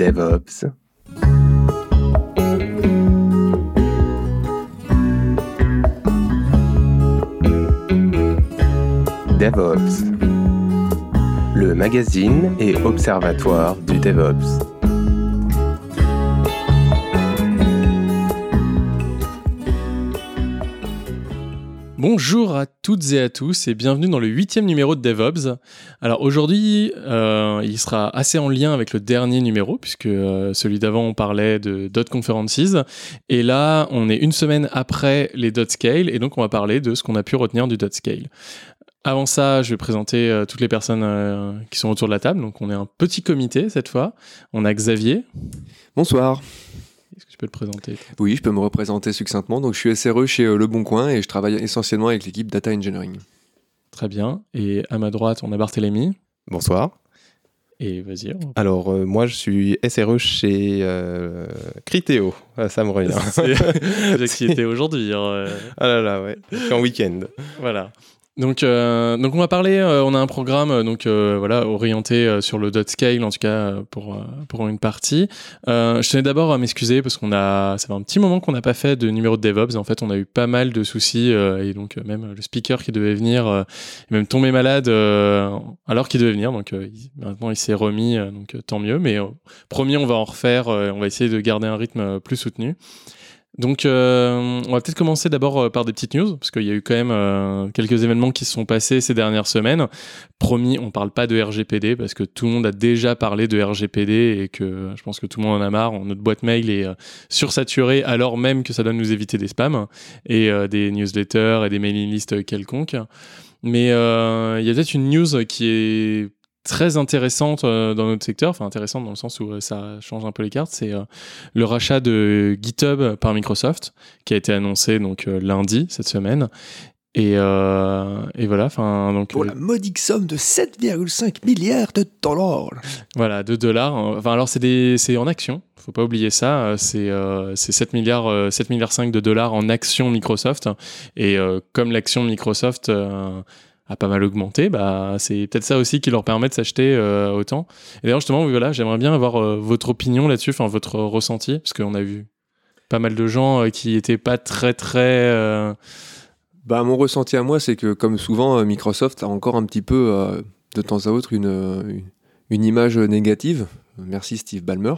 DevOps. DevOps, le magazine et observatoire du DevOps. Bonjour à toutes et à tous et bienvenue dans le huitième numéro de DevOps. Alors aujourd'hui, euh, il sera assez en lien avec le dernier numéro puisque euh, celui d'avant on parlait de Dot Conferences et là on est une semaine après les Dot Scale et donc on va parler de ce qu'on a pu retenir du Dot Scale. Avant ça, je vais présenter euh, toutes les personnes qui sont autour de la table. Donc on est un petit comité cette fois. On a Xavier. Bonsoir. Est-ce que tu peux te présenter? Oui, je peux me représenter succinctement. Donc, je suis SRE chez euh, Le Bon Coin et je travaille essentiellement avec l'équipe Data Engineering. Très bien. Et à ma droite, on a Barthélémy. Bonsoir. Et vas-y. Alors, euh, moi, je suis SRE chez euh, Criteo. Ah, ça me revient. C'est qui était aujourd'hui. Hein, ah là là, ouais. Je suis en week-end. Voilà. Donc, euh, donc on va parler, euh, on a un programme euh, donc voilà orienté sur le dot scale en tout cas pour pour une partie. je tenais d'abord à m'excuser parce qu'on a ça fait un petit moment qu'on n'a pas fait de numéro de DevOps. En fait, on a eu pas mal de soucis et donc même le speaker qui devait venir est même tombé malade alors qu'il devait venir. Donc maintenant il s'est remis, donc tant mieux. Mais promis, on va en refaire. on va essayer de garder un rythme plus soutenu. Donc, euh, on va peut-être commencer d'abord euh, par des petites news, parce qu'il y a eu quand même euh, quelques événements qui se sont passés ces dernières semaines. Promis, on parle pas de RGPD, parce que tout le monde a déjà parlé de RGPD et que je pense que tout le monde en a marre. Notre boîte mail est sursaturée, alors même que ça doit nous éviter des spams et des newsletters et des mailing lists quelconques. Mais il y a peut-être une news qui est très intéressante euh, dans notre secteur, enfin intéressante dans le sens où euh, ça change un peu les cartes, c'est euh, le rachat de GitHub par Microsoft qui a été annoncé donc lundi cette semaine. Et, et voilà, enfin donc pour la modique somme de 7,5 milliards de dollars. Voilà, de dollars. Enfin alors c'est en actions, faut pas oublier ça. C'est 7 milliards 7 milliards 5 de dollars en actions Microsoft. Et comme l'action Microsoft a pas mal augmenté, bah, c'est peut-être ça aussi qui leur permet de s'acheter euh, autant. Et d'ailleurs, justement, voilà, j'aimerais bien avoir euh, votre opinion là-dessus, enfin votre ressenti, parce qu'on a vu pas mal de gens euh, qui étaient pas très très. Bah, mon ressenti à moi, c'est que comme souvent, Microsoft a encore un petit peu de temps à autre une, une image négative. Merci Steve Ballmer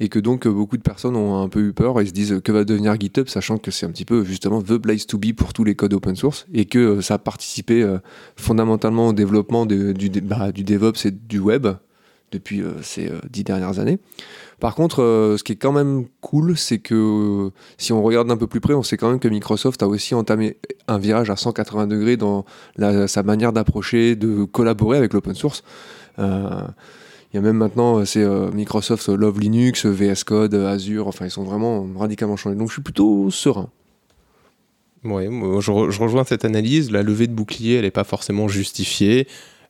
et que donc euh, beaucoup de personnes ont un peu eu peur et se disent que va devenir GitHub, sachant que c'est un petit peu justement the place to be pour tous les codes open source et que euh, ça a participé euh, fondamentalement au développement du, bah, du DevOps et du web depuis ces dix dernières années. Par contre, ce qui est quand même cool, c'est que si on regarde un peu plus près, on sait quand même que Microsoft a aussi entamé un virage à 180 degrés dans sa manière d'approcher, de collaborer avec l'open source. Il y a même maintenant, euh, c'est euh, Microsoft euh, Love Linux, VS Code, Azure, enfin ils sont vraiment radicalement changés. Donc je suis plutôt serein. Oui, je, rejoins cette analyse. La levée de bouclier, elle n'est pas forcément justifiée.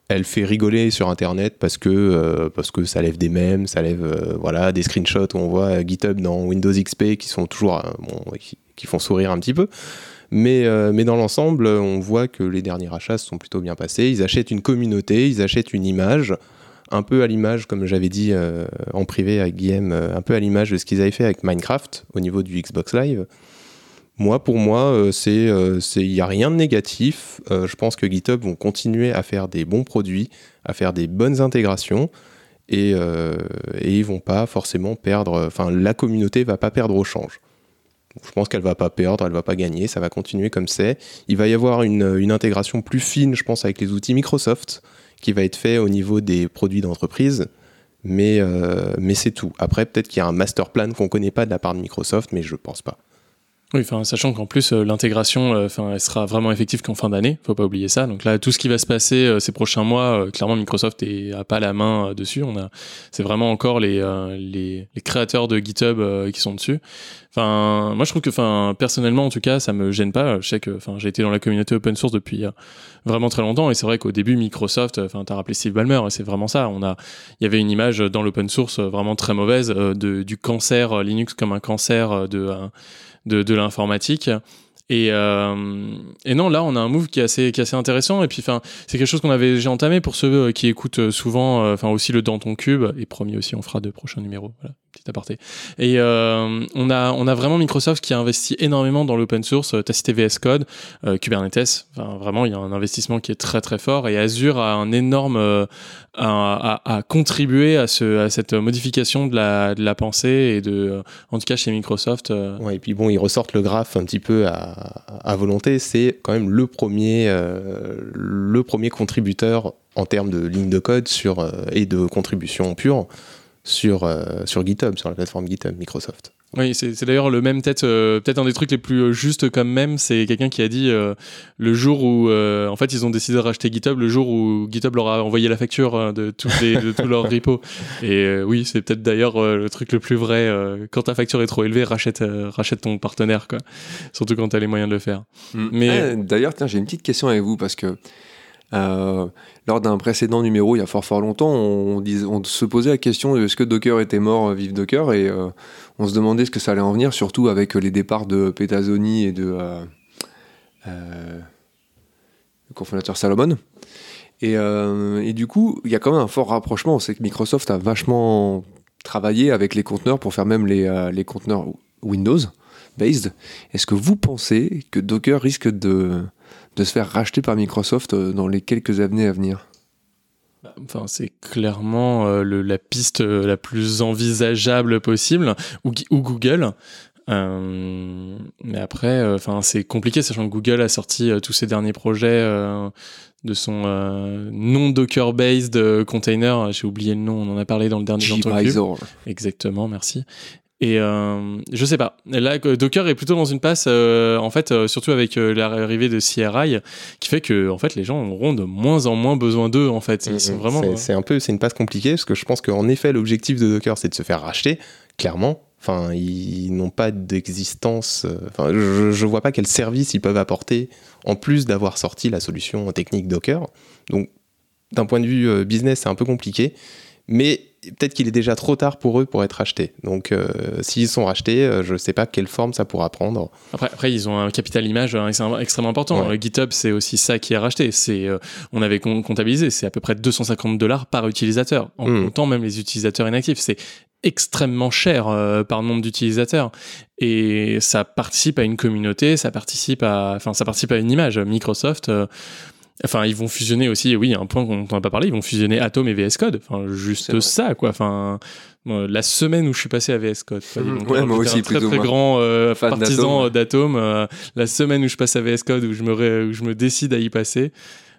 Elle fait rigoler sur Internet parce que, parce que ça lève des mèmes, ça lève voilà, des screenshots où on voit GitHub dans Windows XP qui sont toujours qui, font sourire un petit peu. Mais, mais dans l'ensemble, on voit que les derniers achats se sont plutôt bien passés. Ils achètent une communauté, ils achètent une image un peu à l'image, comme j'avais dit euh, en privé avec Guillaume, euh, un peu à l'image de ce qu'ils avaient fait avec Minecraft au niveau du Xbox Live. Moi, pour moi, euh, il n'y a rien de négatif. je pense que GitHub vont continuer à faire des bons produits, à faire des bonnes intégrations, et, et ils vont pas forcément perdre. Enfin, la communauté va pas perdre au change. Je pense qu'elle va pas perdre, elle va pas gagner, ça va continuer comme c'est. Il va y avoir une intégration plus fine, je pense, avec les outils Microsoft qui va être fait au niveau des produits d'entreprise. Mais, euh, mais c'est tout. Après, peut-être qu'il y a un master plan qu'on ne connaît pas de la part de Microsoft, mais je ne pense pas. Oui, enfin, sachant qu'en plus euh, l'intégration, euh, enfin, elle sera vraiment effective qu'en fin d'année. Faut pas oublier ça. Donc là, tout ce qui va se passer euh, ces prochains mois, clairement, Microsoft est, a pas la main dessus. On a, c'est vraiment encore les, les, les créateurs de GitHub qui sont dessus. Enfin, moi, je trouve que, enfin, personnellement, en tout cas, ça me gêne pas. Je sais que, enfin, j'ai été dans la communauté open source depuis vraiment très longtemps, et c'est vrai qu'au début, Microsoft, enfin, t'as rappelé Steve Ballmer, c'est vraiment ça. On a, il y avait une image dans l'open source vraiment très mauvaise de, du cancer Linux comme un cancer de de, de l'informatique. Et, euh, et non, là, on a un move qui est assez, intéressant. Et puis, c'est quelque chose qu'on avait déjà entamé pour ceux qui écoutent souvent, enfin aussi le dans ton cube. Et promis aussi, on fera de prochains numéros. Voilà, petit aparté. Et on a, vraiment Microsoft qui a investi énormément dans l'open source. T'as cité VS Code, Kubernetes. Enfin, vraiment, il y a un investissement qui est très très fort. Et Azure a un énorme, à, à, contribuer à, ce, à cette modification de la, pensée et de, en tout cas chez Microsoft. Euh. Et puis bon, ils ressortent le graphe un petit peu à, à volonté. C'est quand même le premier, euh, le premier contributeur en termes de ligne de code euh, et de contribution pure sur, sur GitHub, sur la plateforme GitHub Microsoft. Oui, c'est d'ailleurs le même tête, euh, peut-être un des trucs les plus euh, justes comme même, c'est quelqu'un qui a dit euh, le jour où, en fait, ils ont décidé de racheter GitHub, le jour où GitHub leur a envoyé la facture de tous les, de tous leurs repos. Et oui, c'est peut-être d'ailleurs le truc le plus vrai. quand ta facture est trop élevée, rachète, rachète ton partenaire, quoi. Surtout quand tu as les moyens de le faire. Mm. Mais ah, d'ailleurs, j'ai une petite question avec vous parce que euh, lors d'un précédent numéro, il y a fort fort longtemps, on, on se posait la question de est-ce que Docker était mort, vive Docker, et euh, on se demandait ce que ça allait en venir, surtout avec les départs de Petazoni et de le cofondateur Salomon. Et, et, du coup, il y a quand même un fort rapprochement. C'est que Microsoft a vachement travaillé avec les conteneurs pour faire même les, conteneurs Windows based. Est-ce que vous pensez que Docker risque de se faire racheter par Microsoft euh, dans les quelques années à venir? Enfin, c'est clairement euh, la piste euh, la plus envisageable possible, ou, Google. mais après, enfin, c'est compliqué, sachant que Google a sorti tous ses derniers projets de son non Docker-based container. J'ai oublié le nom, on en a parlé dans le dernier. Exactement, merci. Et euh, je sais pas. Là, Docker est plutôt dans une passe, euh, en fait, euh, surtout avec l'arrivée de CRI, qui fait que, en fait, les gens auront de moins en moins besoin d'eux, en fait. Ils sont vraiment. C'est un peu, c'est une passe compliquée, parce que je pense qu'en effet, l'objectif de Docker, c'est de se faire racheter, clairement. Enfin, ils n'ont pas d'existence. Enfin, je, je vois pas quel service ils peuvent apporter en plus d'avoir sorti la solution technique Docker. Donc, d'un point de vue business, c'est un peu compliqué. Mais peut-être qu'il est déjà trop tard pour eux pour être rachetés. Donc, euh, s'ils sont rachetés, euh, je ne sais pas quelle forme ça pourra prendre. Après, après ils ont un capital image hein, extrêmement important. GitHub, c'est aussi ça qui est racheté. C'est, euh, on avait comptabilisé, c'est à peu près 250 dollars par utilisateur, en hmm. comptant même les utilisateurs inactifs. C'est extrêmement cher par nombre d'utilisateurs et ça participe à une communauté ça participe à enfin ça participe à une image Microsoft Enfin, ils vont fusionner aussi, oui, un point qu'on n'a pas parlé, ils vont fusionner Atom et VS Code. Enfin, juste ça, quoi. Enfin, la semaine où je suis passé à VS Code. Mmh, ouais, moi aussi, un très très grand euh, partisan d'Atom. Euh, la semaine où je passe à VS Code, où je me, où je me décide à y passer.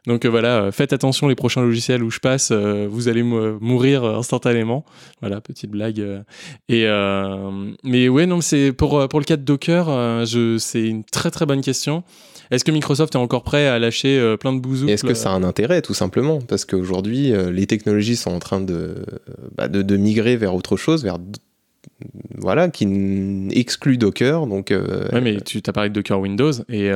Donc euh, voilà, faites attention les prochains logiciels où je passe, vous allez mourir instantanément. Voilà, petite blague. Et mais ouais, non, c'est pour pour le cas de Docker, je c'est une très très bonne question. Est-ce que Microsoft est encore prêt à lâcher euh, plein de bousous Est-ce que ça a un intérêt, tout simplement? Parce qu'aujourd'hui, euh, les technologies sont en train bah, de, de, migrer vers autre chose, vers voilà, qui exclut Docker. Donc, euh, ouais, mais tu as parlé de Docker Windows, et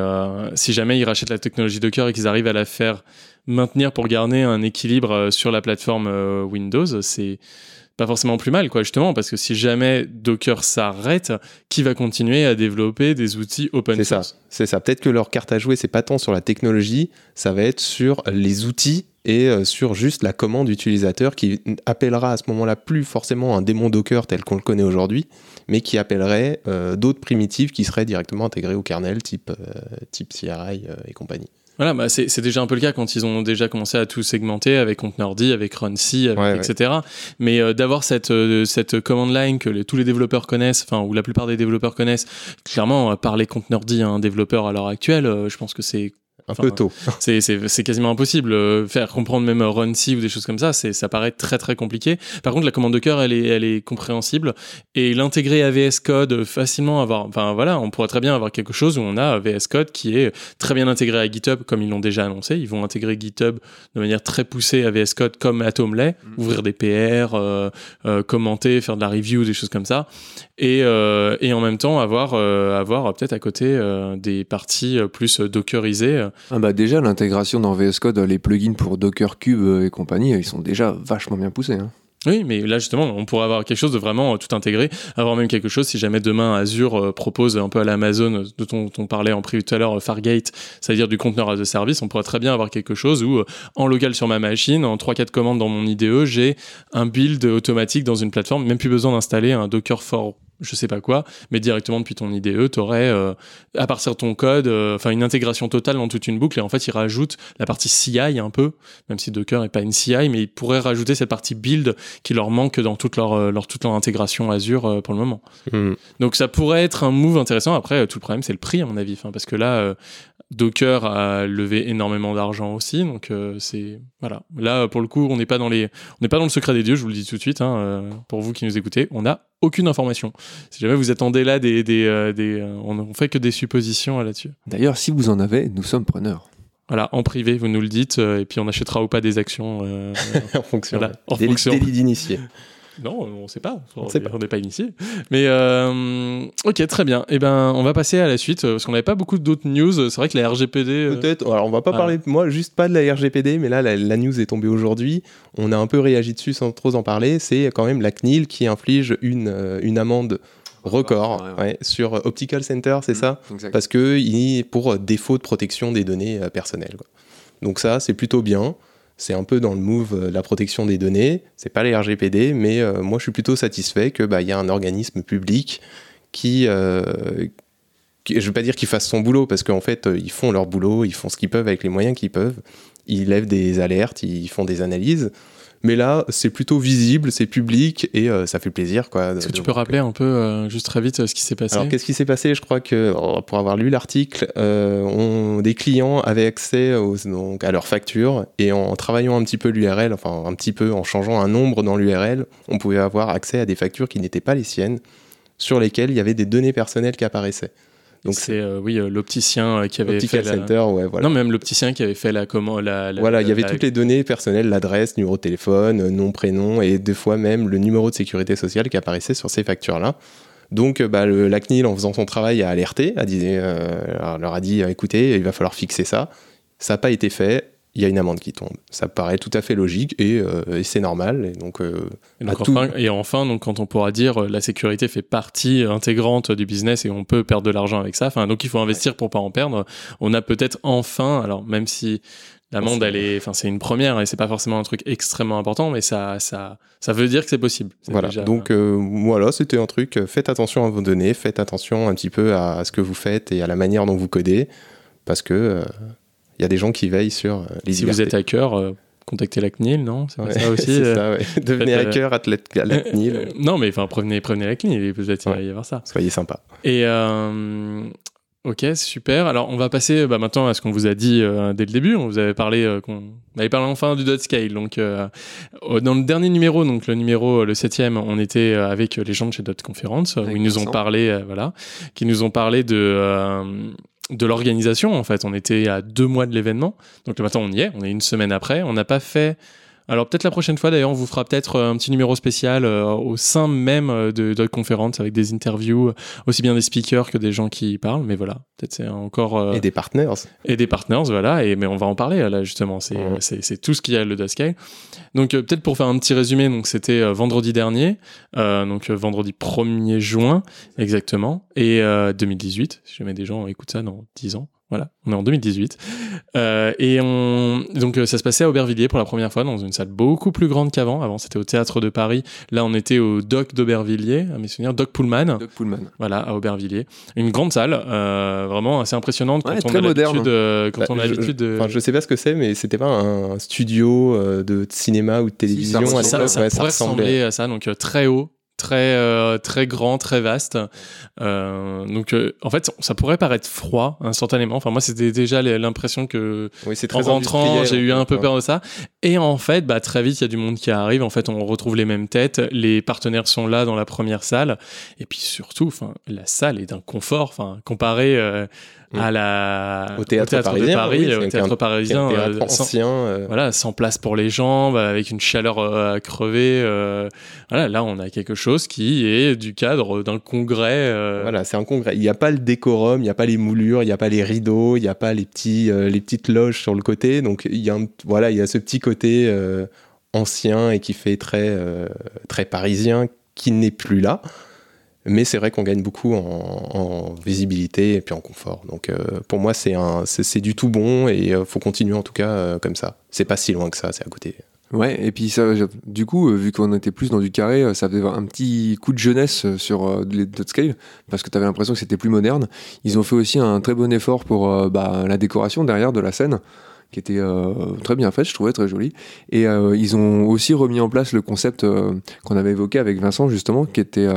si jamais ils rachètent la technologie Docker et qu'ils arrivent à la faire maintenir pour garder un équilibre sur la plateforme Windows, c'est pas forcément plus mal, quoi, justement, parce que si jamais Docker s'arrête, qui va continuer à développer des outils open source? C'est ça. Peut-être que leur carte à jouer, c'est pas tant sur la technologie, ça va être sur les outils et euh, sur juste la commande utilisateur qui appellera à ce moment-là plus forcément un démon Docker tel qu'on le connaît aujourd'hui, mais qui appellerait euh, d'autres primitives qui seraient directement intégrées au kernel type, euh, type CRI et compagnie. Voilà, bah c'est déjà un peu le cas quand ils ont déjà commencé à tout segmenter avec Contenerd, avec Runc, etc. Mais euh, d'avoir cette, euh, cette command line que tous les développeurs connaissent, enfin, ou la plupart des développeurs connaissent, clairement, parler Contenerd à un développeur à l'heure actuelle, euh, je pense que c'est un peu tôt. C'est quasiment impossible. Euh, faire comprendre même Runc ou des choses comme ça, ça paraît très très compliqué. Par contre, la commande de cœur, elle est, elle est compréhensible. Et l'intégrer à VS Code facilement, avoir, enfin voilà, on pourrait très bien avoir quelque chose où on a VS Code qui est très bien intégré à GitHub, comme ils l'ont déjà annoncé. Ils vont intégrer GitHub de manière très poussée à VS Code, comme Atom l'est, mm. ouvrir des PR, euh, euh, commenter, faire de la review, des choses comme ça. Et, et en même temps, avoir, avoir peut-être à côté des parties plus dockerisées ah bah déjà, l'intégration dans VS Code, les plugins pour Docker Cube et compagnie, ils sont déjà vachement bien poussés. Hein. Oui, mais là justement, on pourrait avoir quelque chose de vraiment euh, tout intégré, avoir même quelque chose si jamais demain Azure euh, propose un peu à l'Amazon euh, dont on parlait en privé tout à l'heure, Fargate, c'est-à-dire du conteneur as a service, on pourrait très bien avoir quelque chose où en local sur ma machine, en 3-4 commandes dans mon IDE, j'ai un build automatique dans une plateforme, même plus besoin d'installer un Docker for je sais pas quoi, mais directement depuis ton IDE, tu aurais, à partir de ton code, enfin une intégration totale dans toute une boucle. Et en fait, il rajoute la partie CI un peu, même si Docker n'est pas une CI, mais il pourrait rajouter cette partie build qui leur manque dans toute leur, leur toute leur intégration Azure pour le moment. Hmm. Donc ça pourrait être un move intéressant. Après, tout le problème, c'est le prix, à mon avis. Enfin, parce que là, Docker a levé énormément d'argent aussi. Donc c'est voilà. Là, pour le coup, on n'est pas dans les, on n'est pas dans le secret des dieux. Je vous le dis tout de suite. Hein, pour vous qui nous écoutez, on n'a aucune information. Si jamais vous attendez là des, des, des on, fait que des suppositions là-dessus. D'ailleurs, si vous en avez, nous sommes preneurs. Voilà, en privé, vous nous le dites, et puis on achètera ou pas des actions. Euh, en fonction. voilà, en Délit, fonction. délit d'initié. Non, on sait pas. On n'est pas initié. Mais euh, ok, très bien. Et ben, on va passer à la suite parce qu'on n'avait pas beaucoup d'autres news. C'est vrai que la RGPD. euh, Peut-être. Alors, on va pas Ah. parler, moi, juste pas de la RGPD, mais là, la, la news est tombée aujourd'hui. On a un peu réagi dessus sans trop en parler. C'est quand même la CNIL qui inflige une, euh, une amende record Ouais, ouais. ouais, sur Optical Center, c'est ça Exact. Parce que il, pour défaut de protection des données euh, personnelles. quoi. Donc ça, c'est plutôt bien. C'est un peu dans le move euh, la protection des données. C'est pas les RGPD, mais euh, moi, je suis plutôt satisfait que bah, y a un organisme public qui, euh, qui- je veux pas dire qu'il fasse son boulot parce qu'en fait, euh, ils font leur boulot, ils font ce qu'ils peuvent avec les moyens qu'ils peuvent. Ils lèvent des alertes, ils font des analyses. Mais là, c'est plutôt visible, c'est public et euh, ça fait plaisir. quoi. Est-ce que tu peux rappeler un peu, euh, juste très vite, euh, ce qui s'est passé? Alors, qu'est-ce qui s'est passé? Je crois que, pour avoir lu l'article, euh, on- des clients avaient accès aux- donc, à leurs factures et en travaillant un petit peu l'URL, enfin un petit peu en changeant un nombre dans l'URL, on pouvait avoir accès à des factures qui n'étaient pas les siennes, sur lesquelles il y avait des données personnelles qui apparaissaient. Donc, c'est euh, oui euh, l'opticien euh, qui avait Optical fait la... Center, ouais, voilà. Non, même l'opticien qui avait fait la comment la, la- Voilà, il y avait la- toutes les données personnelles, l'adresse, numéro de téléphone, nom, prénom, et des fois même le numéro de sécurité sociale qui apparaissait sur ces factures-là. Donc, bah, le, la CNIL, en faisant son travail, a alerté, a dit, euh, leur a dit, écoutez, il va falloir fixer ça. Ça n'a pas été fait, il y a une amende qui tombe. Ça paraît tout à fait logique et, euh, et c'est normal. Et donc, euh, Et, donc à tout- enfin, et enfin, donc, quand on pourra dire euh, la sécurité fait partie intégrante du business et on peut perdre de l'argent avec ça, enfin, donc il faut investir pour pas en perdre, on a peut-être enfin, alors même si l'amende, C'est- elle est, enfin, c'est une première et c'est pas forcément un truc extrêmement important, mais ça, ça, ça veut dire que c'est possible. Voilà, déjà- donc euh, voilà, c'était un truc, faites attention à vos données, faites attention un petit peu à, ce que vous faites et à la manière dont vous codez, parce que euh, il y a des gens qui veillent sur euh, les si vous êtes hacker, euh, contactez la CNIL, non? C'est Ouais, ça aussi c'est euh, ça, ouais. Devenez faites, euh, hacker athlète à la CNIL, Non, mais enfin, prévenez, prévenez la CNIL, peut-être il va Ouais. y avoir ça. soyez sympa. Et euh, ok, super. Alors on va passer bah, maintenant à ce qu'on vous a dit euh, dès le début. On vous avait parlé, euh, qu'on on avait parlé enfin du dot scale. Donc euh, dans le dernier numéro, donc le numéro le septième, on était avec les gens de chez Dot Conference où ils nous ont parlé, voilà, qui nous ont parlé de de l'organisation. En fait, on était à deux mois de l'événement. Donc matin, on y est. On est une semaine après. On n'a pas fait. Alors peut-être la prochaine fois d'ailleurs on vous fera peut-être euh, un petit numéro spécial euh, au sein même euh, de Dot Conference avec des interviews aussi bien des speakers que des gens qui y parlent. Mais voilà peut-être c'est encore euh, Et des partners. et des partners voilà. Et mais on va en parler là justement. C'est c'est c'est tout ce qu'il y a le Doscale donc euh, peut-être pour faire un petit résumé donc c'était vendredi dernier donc vendredi 1er juin exactement. Et euh, 2018 si jamais des gens écoutent ça dans 10 ans voilà, on est en 2018. Euh, et on... donc euh, ça se passait à Aubervilliers pour la première fois dans une salle beaucoup plus grande qu'avant. Avant c'était au théâtre de Paris. Là on était au Doc d'Aubervilliers, à mes souvenirs, Doc Pullman. Doug Pullman. Voilà, à Aubervilliers. Une grande salle, euh, vraiment assez impressionnante quand Ouais, on très a moderne. l'habitude, euh, quand Bah, on a je- l'habitude de. Enfin, je sais pas ce que c'est, mais c'était pas un studio euh, de cinéma ou de télévision. ça à ça, ça Ouais, ressembler à ça, donc euh, très haut, très euh, très grand, très vaste. Euh, donc euh, en fait, ça pourrait paraître froid instantanément. Enfin moi, c'était déjà l'impression que Oui, en rentrant, j'ai eu un peu peur de ça. Et en fait, bah, très vite, il y a du monde qui arrive. En fait, on retrouve les mêmes têtes. Les partenaires sont là dans la première salle. Et puis surtout, enfin, la salle est d'un confort, enfin, comparé euh, à la Au théâtre de parisien, Paris, oui, au théâtre un- parisien, Un théâtre euh, sans- ancien. euh, voilà, sans place pour les jambes, avec une chaleur euh, à crever. euh, voilà, là, on a quelque chose qui est du cadre d'un congrès. euh, Voilà, c'est un congrès. Il n'y a pas le décorum, il n'y a pas les moulures, il n'y a pas les rideaux, il n'y a pas les, petits, euh, les petites loges sur le côté. Donc, il y, a un- voilà, il y a ce petit côté euh, ancien et qui fait très, très parisien qui n'est plus là. Mais c'est vrai qu'on gagne beaucoup en, visibilité et puis en confort. Donc pour moi, c'est, du tout bon et il faut continuer en tout cas comme ça. C'est pas si loin que ça, c'est à côté. Ouais, et puis ça, du coup, vu qu'on était plus dans du carré, ça faisait un petit coup de jeunesse sur les scale parce que tu avais l'impression que c'était plus moderne. Ils ont fait aussi un très bon effort pour bah, la décoration derrière de la scène qui était euh, très bien faite, je trouvais très jolie. Et euh, ils ont aussi remis en place le concept euh, qu'on avait évoqué avec Vincent justement, qui était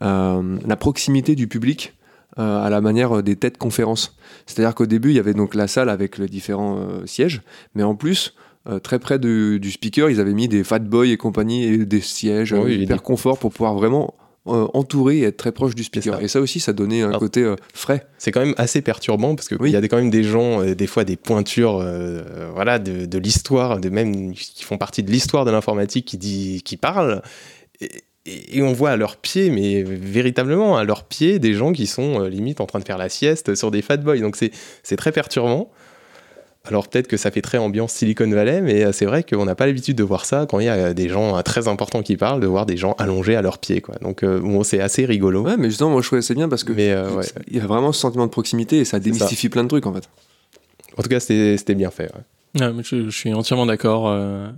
la proximité du public à la manière des têtes conférences. C'est-à-dire qu'au début, il y avait donc la salle avec les différents sièges, mais en plus, très près du speaker, ils avaient mis des fat boys et compagnie et des sièges hyper confort pour pouvoir vraiment euh, entouré et être très proche du speaker. Et ça aussi, ça donnait un côté euh, frais. C'est quand même assez perturbant parce qu'il il y a quand même des gens, euh, des fois des pointures voilà, de, l'histoire, de même qui font partie de l'histoire de l'informatique qui, dit, qui parlent. Et, on voit à leurs pieds, mais véritablement à leurs pieds, des gens qui sont limite en train de faire la sieste sur des fat boys. Donc c'est très perturbant. Alors peut-être que ça fait très ambiance Silicon Valley, mais euh, c'est vrai qu'on n'a pas l'habitude de voir ça quand il y a des gens euh, très importants qui parlent, de voir des gens allongés à leurs pieds. Quoi. Donc euh, bon, c'est assez rigolo. Ouais, mais justement, moi je trouvais ça bien parce que il y a vraiment ce sentiment de proximité et ça démystifie plein de trucs en fait. En tout cas, c'était bien fait. Je, suis entièrement d'accord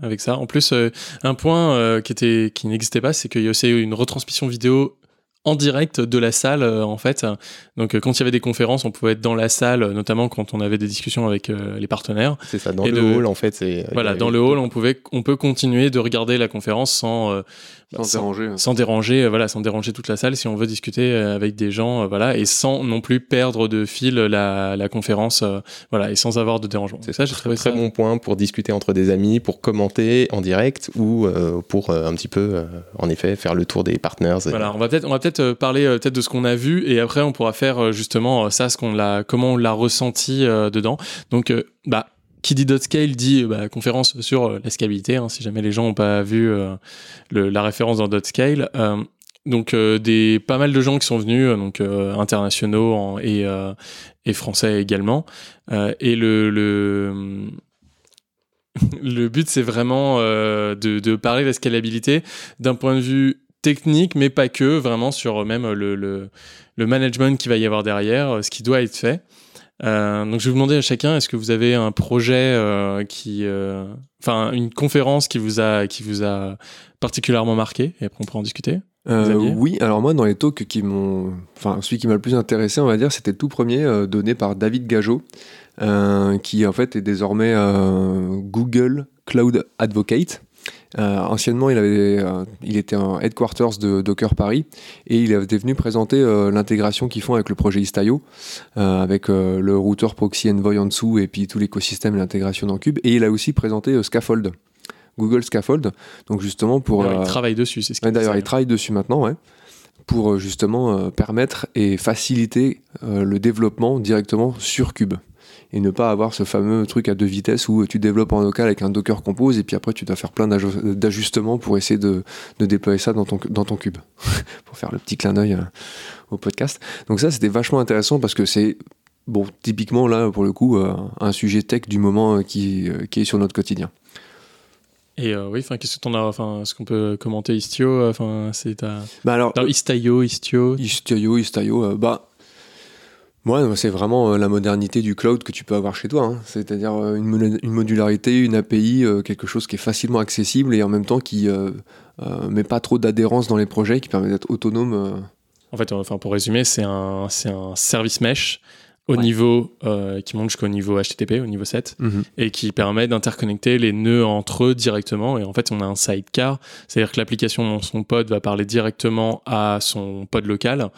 avec ça. En plus, un point qui était qui n'existait pas, c'est qu'il y a aussi une retransmission vidéo en direct de la salle euh, en fait. Donc euh, quand il y avait des conférences, on pouvait être dans la salle, notamment quand on avait des discussions avec euh, les partenaires. C'est ça, dans le hall en fait. Voilà, dans le hall, on pouvait, on peut continuer de regarder la conférence sans sans, déranger, hein. sans déranger, voilà, sans déranger toute la salle si on veut discuter avec des gens, voilà, et sans non plus perdre de fil la, la conférence, voilà, et sans avoir de dérangement. C'est ça, j'ai trouvé très bon point pour discuter entre des amis, pour commenter en direct ou pour un petit peu, en effet, faire le tour des partners. Voilà, on va peut-être, on va peut-être euh, parler euh, peut-être de ce qu'on a vu et après on pourra faire euh, justement ça, ce qu'on l'a, comment on l'a ressenti dedans. Donc, bah, qui dit Dotscale dit bah, conférence sur la scalabilité, hein, si jamais les gens n'ont pas vu la référence dans Dotscale. donc des pas mal de gens qui sont venus, donc internationaux et, et français également. et le, le le but, c'est vraiment de, parler de d'un point de vue technique, mais pas que, vraiment sur même le, le, le management qui va y avoir derrière, ce qui doit être fait. Euh, donc je vais vous demander à chacun, est-ce que vous avez un projet euh, qui, euh, enfin une conférence qui vous a qui vous a particulièrement marqué? Et après on pourra en discuter. oui, alors moi dans les talks qui m'ont, enfin celui qui m'a le plus intéressé, on va dire, c'était le tout premier donné par David Gageot, qui en fait est désormais Google Cloud Advocate. Euh, anciennement, il, avait, euh, il était en headquarters de Docker Paris et il était venu présenter euh, l'intégration qu'ils font avec le projet Istio, avec le routeur proxy Envoy en dessous et puis tout l'écosystème et l'intégration dans Cube. Et il a aussi présenté Scaffold, Google Scaffold. Donc justement pour. il travaille dessus, c'est ce D'ailleurs, il travaille dessus maintenant, ouais pour justement permettre et faciliter le développement directement sur Cube et ne pas avoir ce fameux truc à deux vitesses où tu développes en local avec un Docker Compose et puis après tu dois faire plein d'ajustements pour essayer de, déployer ça dans ton, dans ton cube, pour faire le petit clin d'œil euh, au podcast. Donc ça c'était vachement intéressant parce que c'est bon typiquement là pour le coup euh, un sujet tech du moment euh, qui, qui est sur notre quotidien. Et oui, enfin, qu'est-ce que as, enfin, ce qu'on peut commenter Istio, enfin, c'est Bah alors, Istio, Istio. Istio, Istio, bah moi, c'est vraiment euh, la modernité du cloud que tu peux avoir chez toi. Hein. C'est-à-dire euh, une, modularité, une API, euh, quelque chose qui est facilement accessible et en même temps qui ne met pas trop d'adhérence dans les projets, qui permet d'être autonome. En fait, enfin, pour résumer, c'est un, un service mesh au niveau euh, qui monte jusqu'au niveau HTTP, au niveau 7, mhm. et qui permet d'interconnecter les nœuds entre eux directement. Et en fait, on a un sidecar, c'est-à-dire que l'application dans son pod va parler directement à son pod local,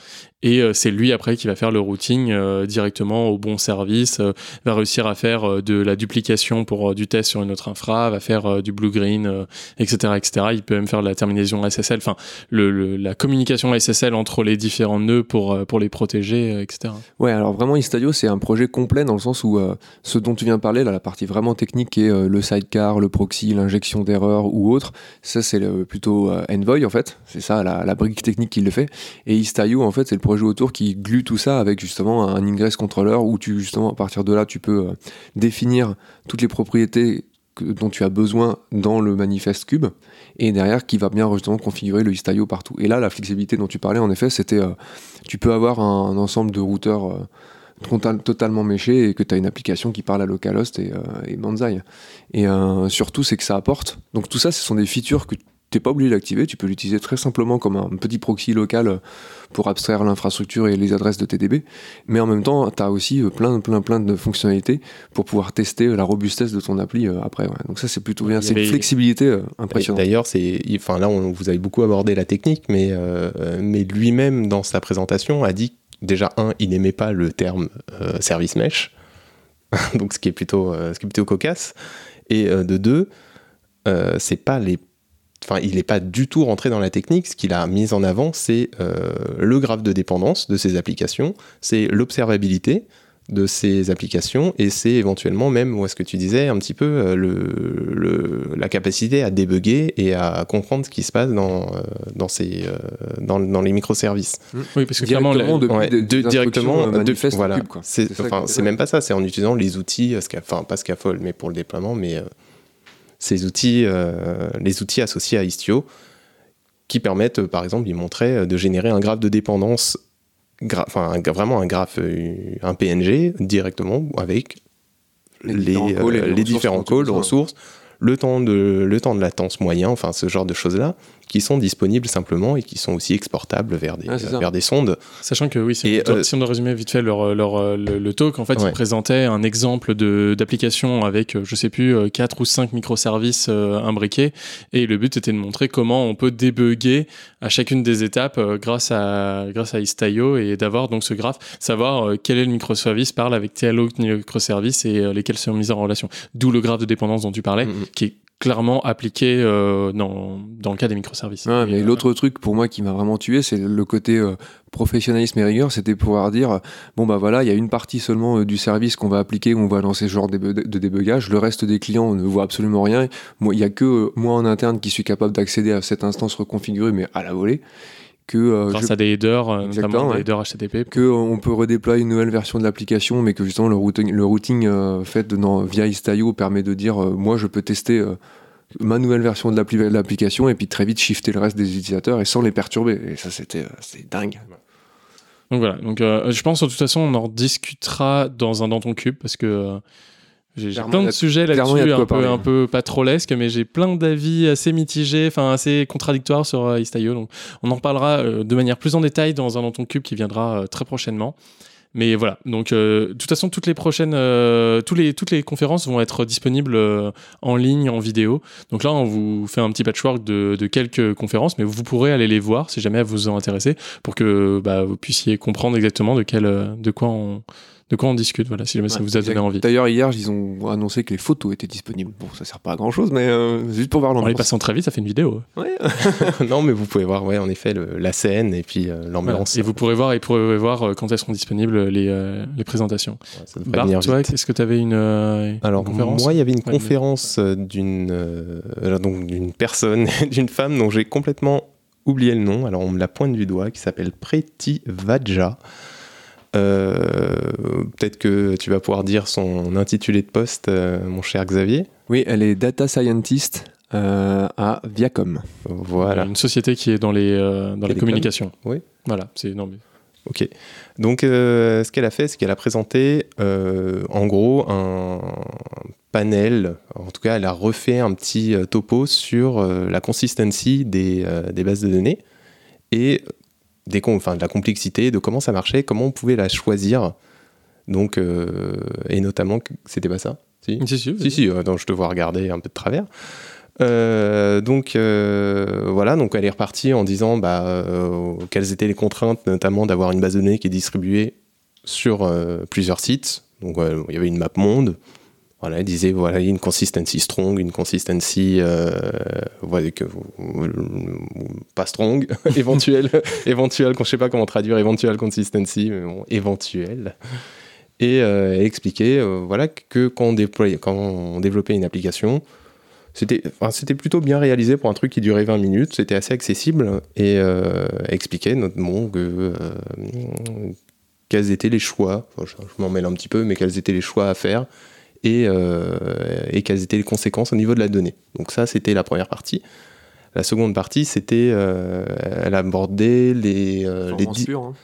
et euh, c'est lui après qui va faire le routing euh, directement au bon service, va réussir à faire de la duplication pour du test sur une autre infra, va faire du blue-green, etc., etc. Il peut même faire de la terminaison SSL, enfin, la communication SSL entre les différents nœuds pour, les protéger, etc. Ouais, alors vraiment, il c'est un projet complet dans le sens où euh, ce dont tu viens de parler, là, la partie vraiment technique qui est euh, le sidecar, le proxy, l'injection d'erreurs ou autre, ça c'est plutôt euh, Envoy en fait, c'est ça la, brique technique qui le fait. Et Istio en fait c'est le projet autour qui glue tout ça avec justement un ingress controller où tu justement à partir de là tu peux définir toutes les propriétés que- dont tu as besoin dans le manifeste cube et derrière qui va bien justement configurer le Istio partout. Et là, la flexibilité dont tu parlais, en effet, c'était euh, tu peux avoir un, ensemble de routeurs euh, total- totalement méchés et que tu as une application qui parle à localhost et, euh, et Banzai. Et euh, surtout, c'est que ça apporte. Donc tout ça, ce sont des features que tu n'es pas obligé d'activer, tu peux l'utiliser très simplement comme un petit proxy local pour abstraire l'infrastructure et les adresses de TDB. Mais en même temps, tu as aussi euh, plein, plein, plein de fonctionnalités pour pouvoir tester euh, la robustesse de ton appli euh, après. ouais. Donc ça, c'est plutôt bien. C'est une flexibilité impressionnante. D'ailleurs, c'est, enfin là, on, vous avez beaucoup abordé la technique, mais, euh, mais lui-même dans sa présentation a dit déjà un, il n'aimait pas le terme euh, service mesh, donc ce qui est plutôt, euh, ce qui est plutôt cocasse, et de deux, c'est pas les, enfin, il n'est pas du tout rentré dans la technique. Ce qu'il a mis en avant, c'est euh, le graphe de dépendance de ces applications, c'est l'observabilité de ces applications et c'est éventuellement même, où est-ce que tu disais, un petit peu euh, le, le- la capacité à débugger et à comprendre ce qui se passe dans, euh, dans, ces, euh, dans, dans les microservices. Oui, parce que clairement, Directement Ouais, de- voilà. C'est enfin, même pas ça, c'est en utilisant les outils, enfin pas Scaffold, mais pour le déploiement, mais euh, ces outils, euh, les outils associés à Istio, qui permettent, euh, par exemple, il montrait euh, de générer un graphe de dépendance, gra- enfin un vraiment un graphe, un PNG directement avec Les les, différents calls et les les ressources différents calls, ressources, le temps de, le temps de latence moyen, enfin ce genre de choses-là, qui sont disponibles simplement et qui sont aussi exportables vers des, Ah, vers des sondes. Sachant que oui, si, Et, on doit- euh, si on doit résumer vite fait leur, leur, euh, le, le talk, en fait, Ouais. ils présentaient un exemple de- d'application avec, euh, je sais plus, 4 ou 5 microservices euh, imbriqués. Et le but était de montrer comment on peut débugger à chacune des étapes euh, grâce, à, grâce à Istio et d'avoir donc ce graphe, savoir euh, quel est le microservice parle avec tel autre microservice et euh, lesquels sont mis en relation. D'où le graphe de dépendance dont tu parlais, Mhm. qui est clairement appliqué euh, dans, dans le cas des microservices. Et, euh, l'autre truc pour moi qui m'a vraiment tué, c'est le côté euh, professionnalisme et rigueur, c'était pouvoir dire euh, bon bah voilà, il y a une partie seulement du service qu'on va appliquer, où on va lancer ce genre de, de débugage. Le reste des clients ne voit absolument rien. Moi, il y a que moi en interne qui suis capable d'accéder à cette instance reconfigurée, mais à la volée. Que euh, grâce je- à des headers, euh, Exactement, notamment ouais. des headers HTTP. que euh, on peut redéployer une nouvelle version de l'application, mais que justement le routing, le routing euh, fait dans, via Istio permet de dire euh, moi je peux tester ma nouvelle version de l'appli- de l'application et puis très vite shifter le reste des utilisateurs et sans les perturber. Et ça c'était c'est dingue. Donc voilà, donc je pense de toute façon on en discutera dans un dans ton cube parce que j'ai plein de a- sujets là-dessus un peu, un peu pas mais j'ai plein d'avis assez mitigés, enfin assez contradictoires sur euh, Istio. Donc on en reparlera euh, de manière plus en détail dans un dans ton cube qui viendra euh, très prochainement. Mais voilà, donc euh, de toute façon toutes les prochaines, tous les, toutes les conférences vont être disponibles en ligne, en vidéo. Donc là on vous fait un petit patchwork de, de quelques conférences, mais vous pourrez aller les voir si jamais elles vous ont intéressé pour que bah, vous puissiez comprendre exactement de, quel, de, quoi on, de quoi on discute, voilà, si jamais ça Ouais, vous a donné envie. D'ailleurs hier ils ont annoncé que les photos étaient disponibles. Bon ça sert pas à grand chose, mais euh, juste pour voir En les l'ambiance. passant très vite, ça fait une vidéo. Ouais. non, mais vous pouvez voir, ouais, en effet, le- la scène et puis euh, Voilà. l'ambiance. Et vous pourrez voir, et pourrez voir euh, quand elles seront disponibles les, euh, les présentations. Ouais, ça Bart, venir toi, est-ce que tu avais une, euh, une Alors conférence moi, il y avait une Ouais, conférence euh, d'une euh, donc d'une personne, d'une femme dont j'ai complètement oublié le nom. Alors on me la pointe du doigt, qui s'appelle Preti Vadja. Euh, Peut-être que tu vas pouvoir dire son intitulé de poste, euh, mon cher Xavier. Oui elle est data scientist euh, à Viacom. Voilà. Une société qui est dans les, euh, dans les communications. Oui. Voilà, c'est mais Ok. Donc, euh, ce qu'elle a fait, c'est qu'elle a présenté, euh, en gros, un panel. En tout cas, elle a refait un petit euh, topo sur euh, la consistency des, euh, des bases de données et des, com- enfin, de la complexité, de comment ça marchait, comment on pouvait la choisir. Donc, euh, et notamment, c'était pas ça Si, Si, si, si, si, euh, je te vois regarder un peu de travers. Euh, donc voilà, donc elle est repartie en disant bah, quelles étaient les contraintes, notamment d'avoir une base de données qui est distribuée sur plusieurs sites. Donc il y avait une map monde. Voilà, elle disait voilà, il une consistency strong, une consistency euh, voilà, que, pas strong, éventuelle, éventuelle, je sais pas comment traduire éventuelle consistency, mais bon, éventuelle. Et euh, elle expliquait euh, voilà, que quand on, déployait, quand on développait une application, c'était enfin, plutôt bien réalisé pour un truc qui durait 20 minutes, c'était assez accessible et euh, elle expliquait notamment que, quels étaient les choix, enfin, je, je m'en mêle un petit peu, mais quels étaient les choix à faire et, euh, et quelles étaient les conséquences au niveau de la donnée. Donc ça, c'était la première partie. La seconde partie, c'était, euh, elle abordait les, euh, les, Performance di- pure, hein.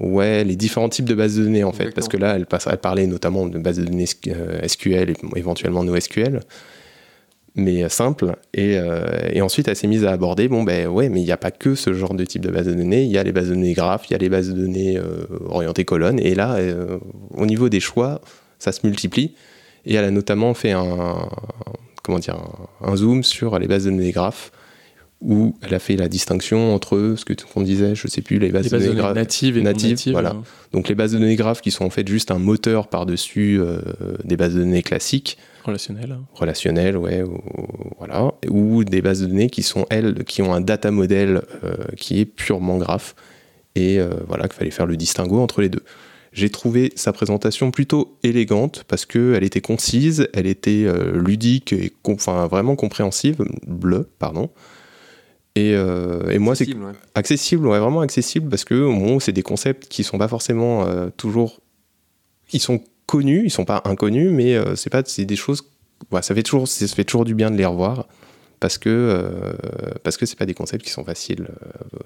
ouais, les différents types de bases de données en fait, parce que là, elle, passe- elle parlait notamment de bases de données euh, SQL et éventuellement NoSQL, mais euh, simple. Et, euh, et ensuite, elle s'est mise à aborder, bon ben ouais, mais il n'y a pas que ce genre de type de base de données, il y a les bases de données graphes, il y a les bases de données euh, orientées colonnes, et là, euh, au niveau des choix, ça se multiplie. Et elle a notamment fait un, comment dire, un, zoom sur les bases de données graphes, où elle a fait la distinction entre ce que qu'on disait, je sais plus, les bases, Les bases de données natives et natives. voilà. hein. Donc les bases de données graphes qui sont en fait juste un moteur par-dessus euh, des bases de données classiques, relationnelles. relationnelles, ouais, ou, voilà, ou des bases de données qui sont elles, qui ont un data model euh, qui est purement graphe, et euh, voilà qu'il fallait faire le distinguo entre les deux. J'ai trouvé sa présentation plutôt élégante parce qu'elle était concise, elle était euh, ludique et enfin, vraiment compréhensible, bleu, pardon. Et, euh, et moi, c'est Accessible, ouais. accessible, ouais, vraiment accessible parce que où c'est des concepts qui sont pas forcément euh, toujours, ils sont connus, ils sont pas inconnus, mais euh, c'est pas, c'est des choses, ouais, ça fait toujours, ça fait toujours du bien de les revoir parce que parce que c'est pas des concepts qui sont faciles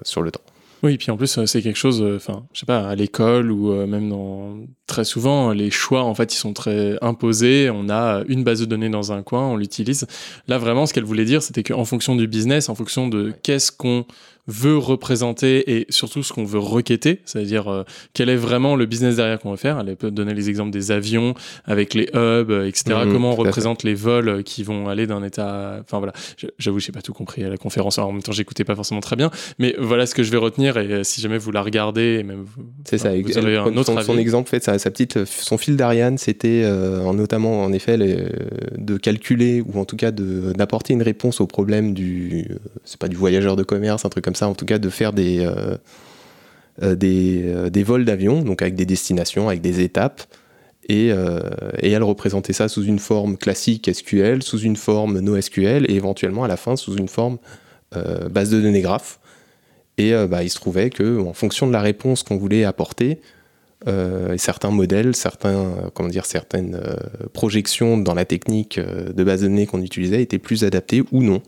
sur le temps. Oui, puis en plus, euh, c'est quelque chose, euh, enfin, je sais pas, à l'école ou euh, même dans. Très souvent, les choix, en fait, ils sont très imposés. On a une base de données dans un coin, on l'utilise. Là, vraiment, ce qu'elle voulait dire, c'était qu'en fonction du business, en fonction de qu'est-ce qu'on veut représenter et surtout ce qu'on veut requêter, c'est-à-dire euh, quel est vraiment le business derrière qu'on veut faire. Elle peut donner les exemples des avions avec les hubs, euh, etc. Mhm, Comment on représente les vols euh, qui vont aller d'un état. Enfin voilà, Je- j'avoue, j'ai pas tout compris à la conférence. Alors, en même temps, j'écoutais pas forcément très bien, mais voilà ce que je vais retenir. Et euh, si jamais vous la regardez, et même vous, C'est ça. vous prend un autre son, son exemple, fait, sa, sa petite, son fil d'Ariane, c'était euh, en notamment en effet les- de calculer ou en tout cas de- d'apporter une réponse au problème du, c'est pas du voyageur de commerce, un truc comme en tout cas de faire des euh, euh, des, euh, des vols d'avion, donc avec des destinations, avec des étapes. Et, et elle représentait ça sous une forme classique SQL, sous une forme NoSQL et éventuellement à la fin sous une forme base de données graph. Et bah, il se trouvait que, en fonction de la réponse qu'on voulait apporter, certains modèles, certains, comment dire, certaines projections dans la technique de base de données qu'on utilisait étaient plus adaptées ou non.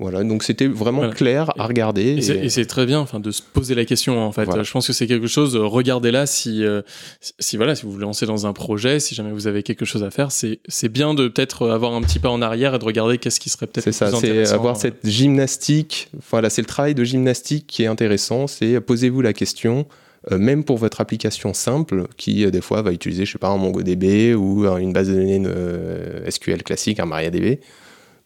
Voilà, donc c'était vraiment Voilà. clair à regarder. Et c'est- et- et c'est très bien, enfin, de se poser la question. En fait, Voilà. Euh, je pense que c'est quelque chose. euh, Regardez-là, si, euh, si, si, voilà, si vous vous lancez dans un projet, si jamais vous avez quelque chose à faire, c'est bien de peut-être avoir un petit pas en arrière et de regarder qu'est-ce qui serait peut-être C'est le ça, plus c'est avoir cette gymnastique. Voilà, c'est le travail de gymnastique qui est intéressant. C'est posez-vous la question, euh, même pour votre application simple, qui euh, des fois va utiliser, je sais pas, un MongoDB ou euh, une base de données euh, SQL classique, un MariaDB.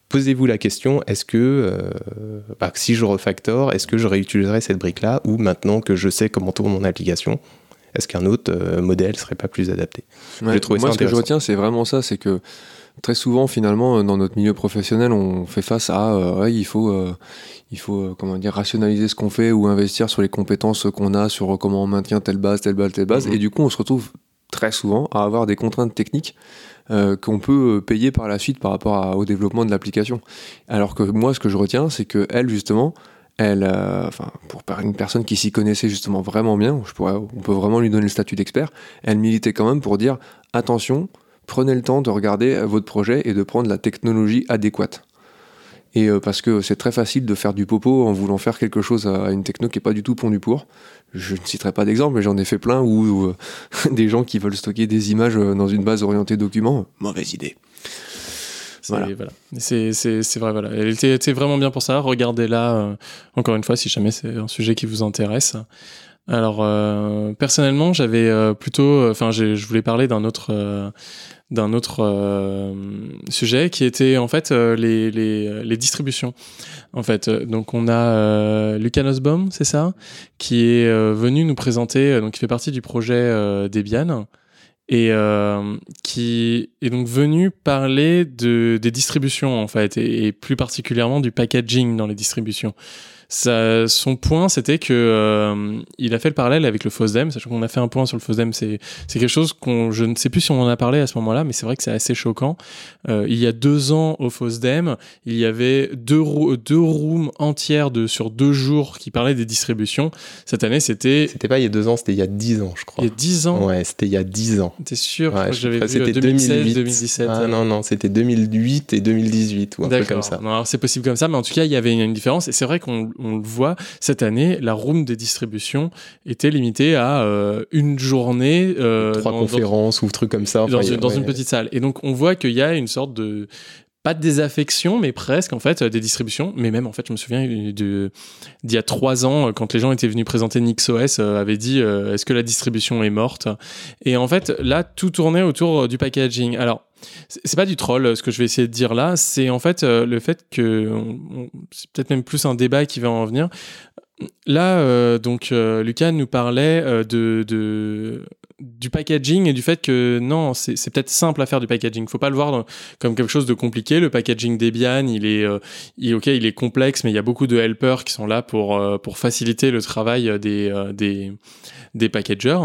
Posez-vous la question, est-ce que euh, bah, si je refactor, est-ce que je réutiliserai cette brique-là ou maintenant que je sais comment tourne mon application, est-ce qu'un autre euh, modèle serait pas plus adapté? Ouais, J'ai trouvé Moi, ça ce que je retiens, c'est vraiment ça, c'est que très souvent, finalement, euh, dans notre milieu professionnel, on fait face à, euh, ouais, il faut, euh, il faut, comment dire, rationaliser ce qu'on fait ou investir sur les compétences qu'on a, sur comment on maintient telle base, telle base, telle base, Mhm. et du coup, on se retrouve très souvent à avoir des contraintes techniques euh, qu'on peut euh, payer par la suite par rapport au développement de l'application. Alors que moi, ce que je retiens, c'est que elle, justement, elle, euh, pour une personne qui s'y connaissait justement vraiment bien, je pourrais, on peut vraiment lui donner le statut d'expert, elle militait quand même pour dire attention, prenez le temps de regarder votre projet et de prendre la technologie adéquate. Et parce que c'est très facile de faire du popo en voulant faire quelque chose à une techno qui est pas du tout pondu pour. Je ne citerai pas d'exemple, mais j'en ai fait plein où, où, euh, des gens qui veulent stocker des images euh, dans une base orientée documents, mauvaise idée. C'est Voilà. voilà. C'est- c'est c'est vrai, voilà. Elle était, était vraiment bien pour ça. Regardez-la, euh, encore une fois, si jamais c'est un sujet qui vous intéresse. Alors, euh, personnellement, j'avais euh, plutôt... Enfin, je voulais parler d'un autre... d'un autre euh, sujet qui était en fait euh, les, les, les distributions. En fait, Euh, donc on a euh, Lucas c'est ça, qui est venu nous présenter, donc qui fait partie du projet Debian et qui est donc venu parler de, des distributions en fait et plus particulièrement du packaging dans les distributions. Ça, son point, c'était que euh, il a fait le parallèle avec le FOSDEM, sachant qu'on a fait un point sur le FOSDEM. C'est c'est quelque chose qu'on, je ne sais plus si on en a parlé à ce moment-là, mais c'est vrai que c'est assez choquant. Euh, il y a deux ans au FOSDEM, il y avait deux, deux rooms entières de sur deux jours qui parlaient des distributions. Cette année, c'était C'était pas il y a deux ans, c'était il y a dix ans, je crois. il y a dix ans? Ouais, c'était il y a dix ans. T'es sûr? Ouais, j'avais euh, c'était 2016, 2008. 2017. Ah non, non, c'était 2008 et 2018 ou un peu comme ça. Non, alors c'est possible comme ça, mais en tout cas, il y avait une, une différence. Et c'est vrai qu'on on le voit, cette année, la room des distributions était limitée à euh, une journée. euh, Trois dans- dans- conférences ou trucs comme ça. dans, enfin, a- une, dans ouais. une petite salle. Et donc, on voit qu'il y a une sorte de. Pas de désaffection, mais presque, en fait, euh, des distributions. Mais même, en fait, je me souviens d'il y a trois ans, quand les gens étaient venus présenter NixOS, euh, avaient dit euh, Est-ce que la distribution est morte? Et en fait, là, tout tournait autour du packaging. Alors, c'est pas du troll, euh, ce que je vais essayer de dire là. C'est en fait euh, le fait que. C'est peut-être même plus un débat qui va en venir. Là, euh, donc, Lucas nous parlait de, du packaging et du fait que non, c'est peut-être simple à faire du packaging. Faut pas le voir comme quelque chose de compliqué. Le packaging Debian, il est, il, ok, il est complexe, mais il y a beaucoup de helpers qui sont là pour, pour faciliter le travail des, des, des packagers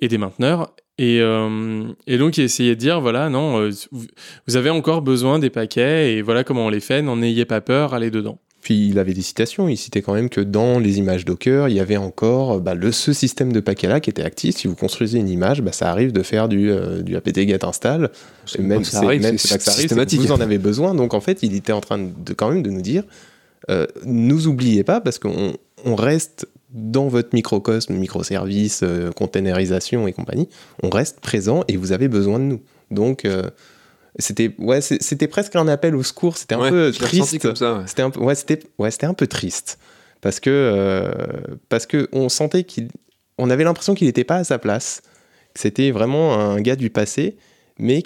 et des mainteneurs. Et, euh, et donc, il essayait de dire, voilà, non, euh, vous- avez encore besoin des paquets et voilà comment on les fait, n'en ayez pas peur, allez dedans. Puis il avait des citations, il citait quand même que dans les images Docker, il y avait encore bah, le, ce système de paquets-là qui était actif. Si vous construisez une image, bah, ça arrive de faire du, euh, du apt-get install. C'est Et même ça c'est- arrive, même c'est c'est pas que ça arrive, c'est que systématique. vous en avez besoin. Donc en fait, il était en train de quand même de nous dire, euh, nous oubliez pas parce qu'on on reste dans votre microcosme, microservice, euh, containerisation et compagnie, on reste présent et vous avez besoin de nous. Donc euh, c'était ouais, c'est- c'était presque un appel au secours. C'était un Ouais, peu triste. comme ça. ouais. C'était un peu, ouais, c'était, ouais, c'était un peu triste parce que euh, parce que on sentait qu'il, on avait l'impression qu'il n'était pas à sa place. C'était vraiment un gars du passé, mais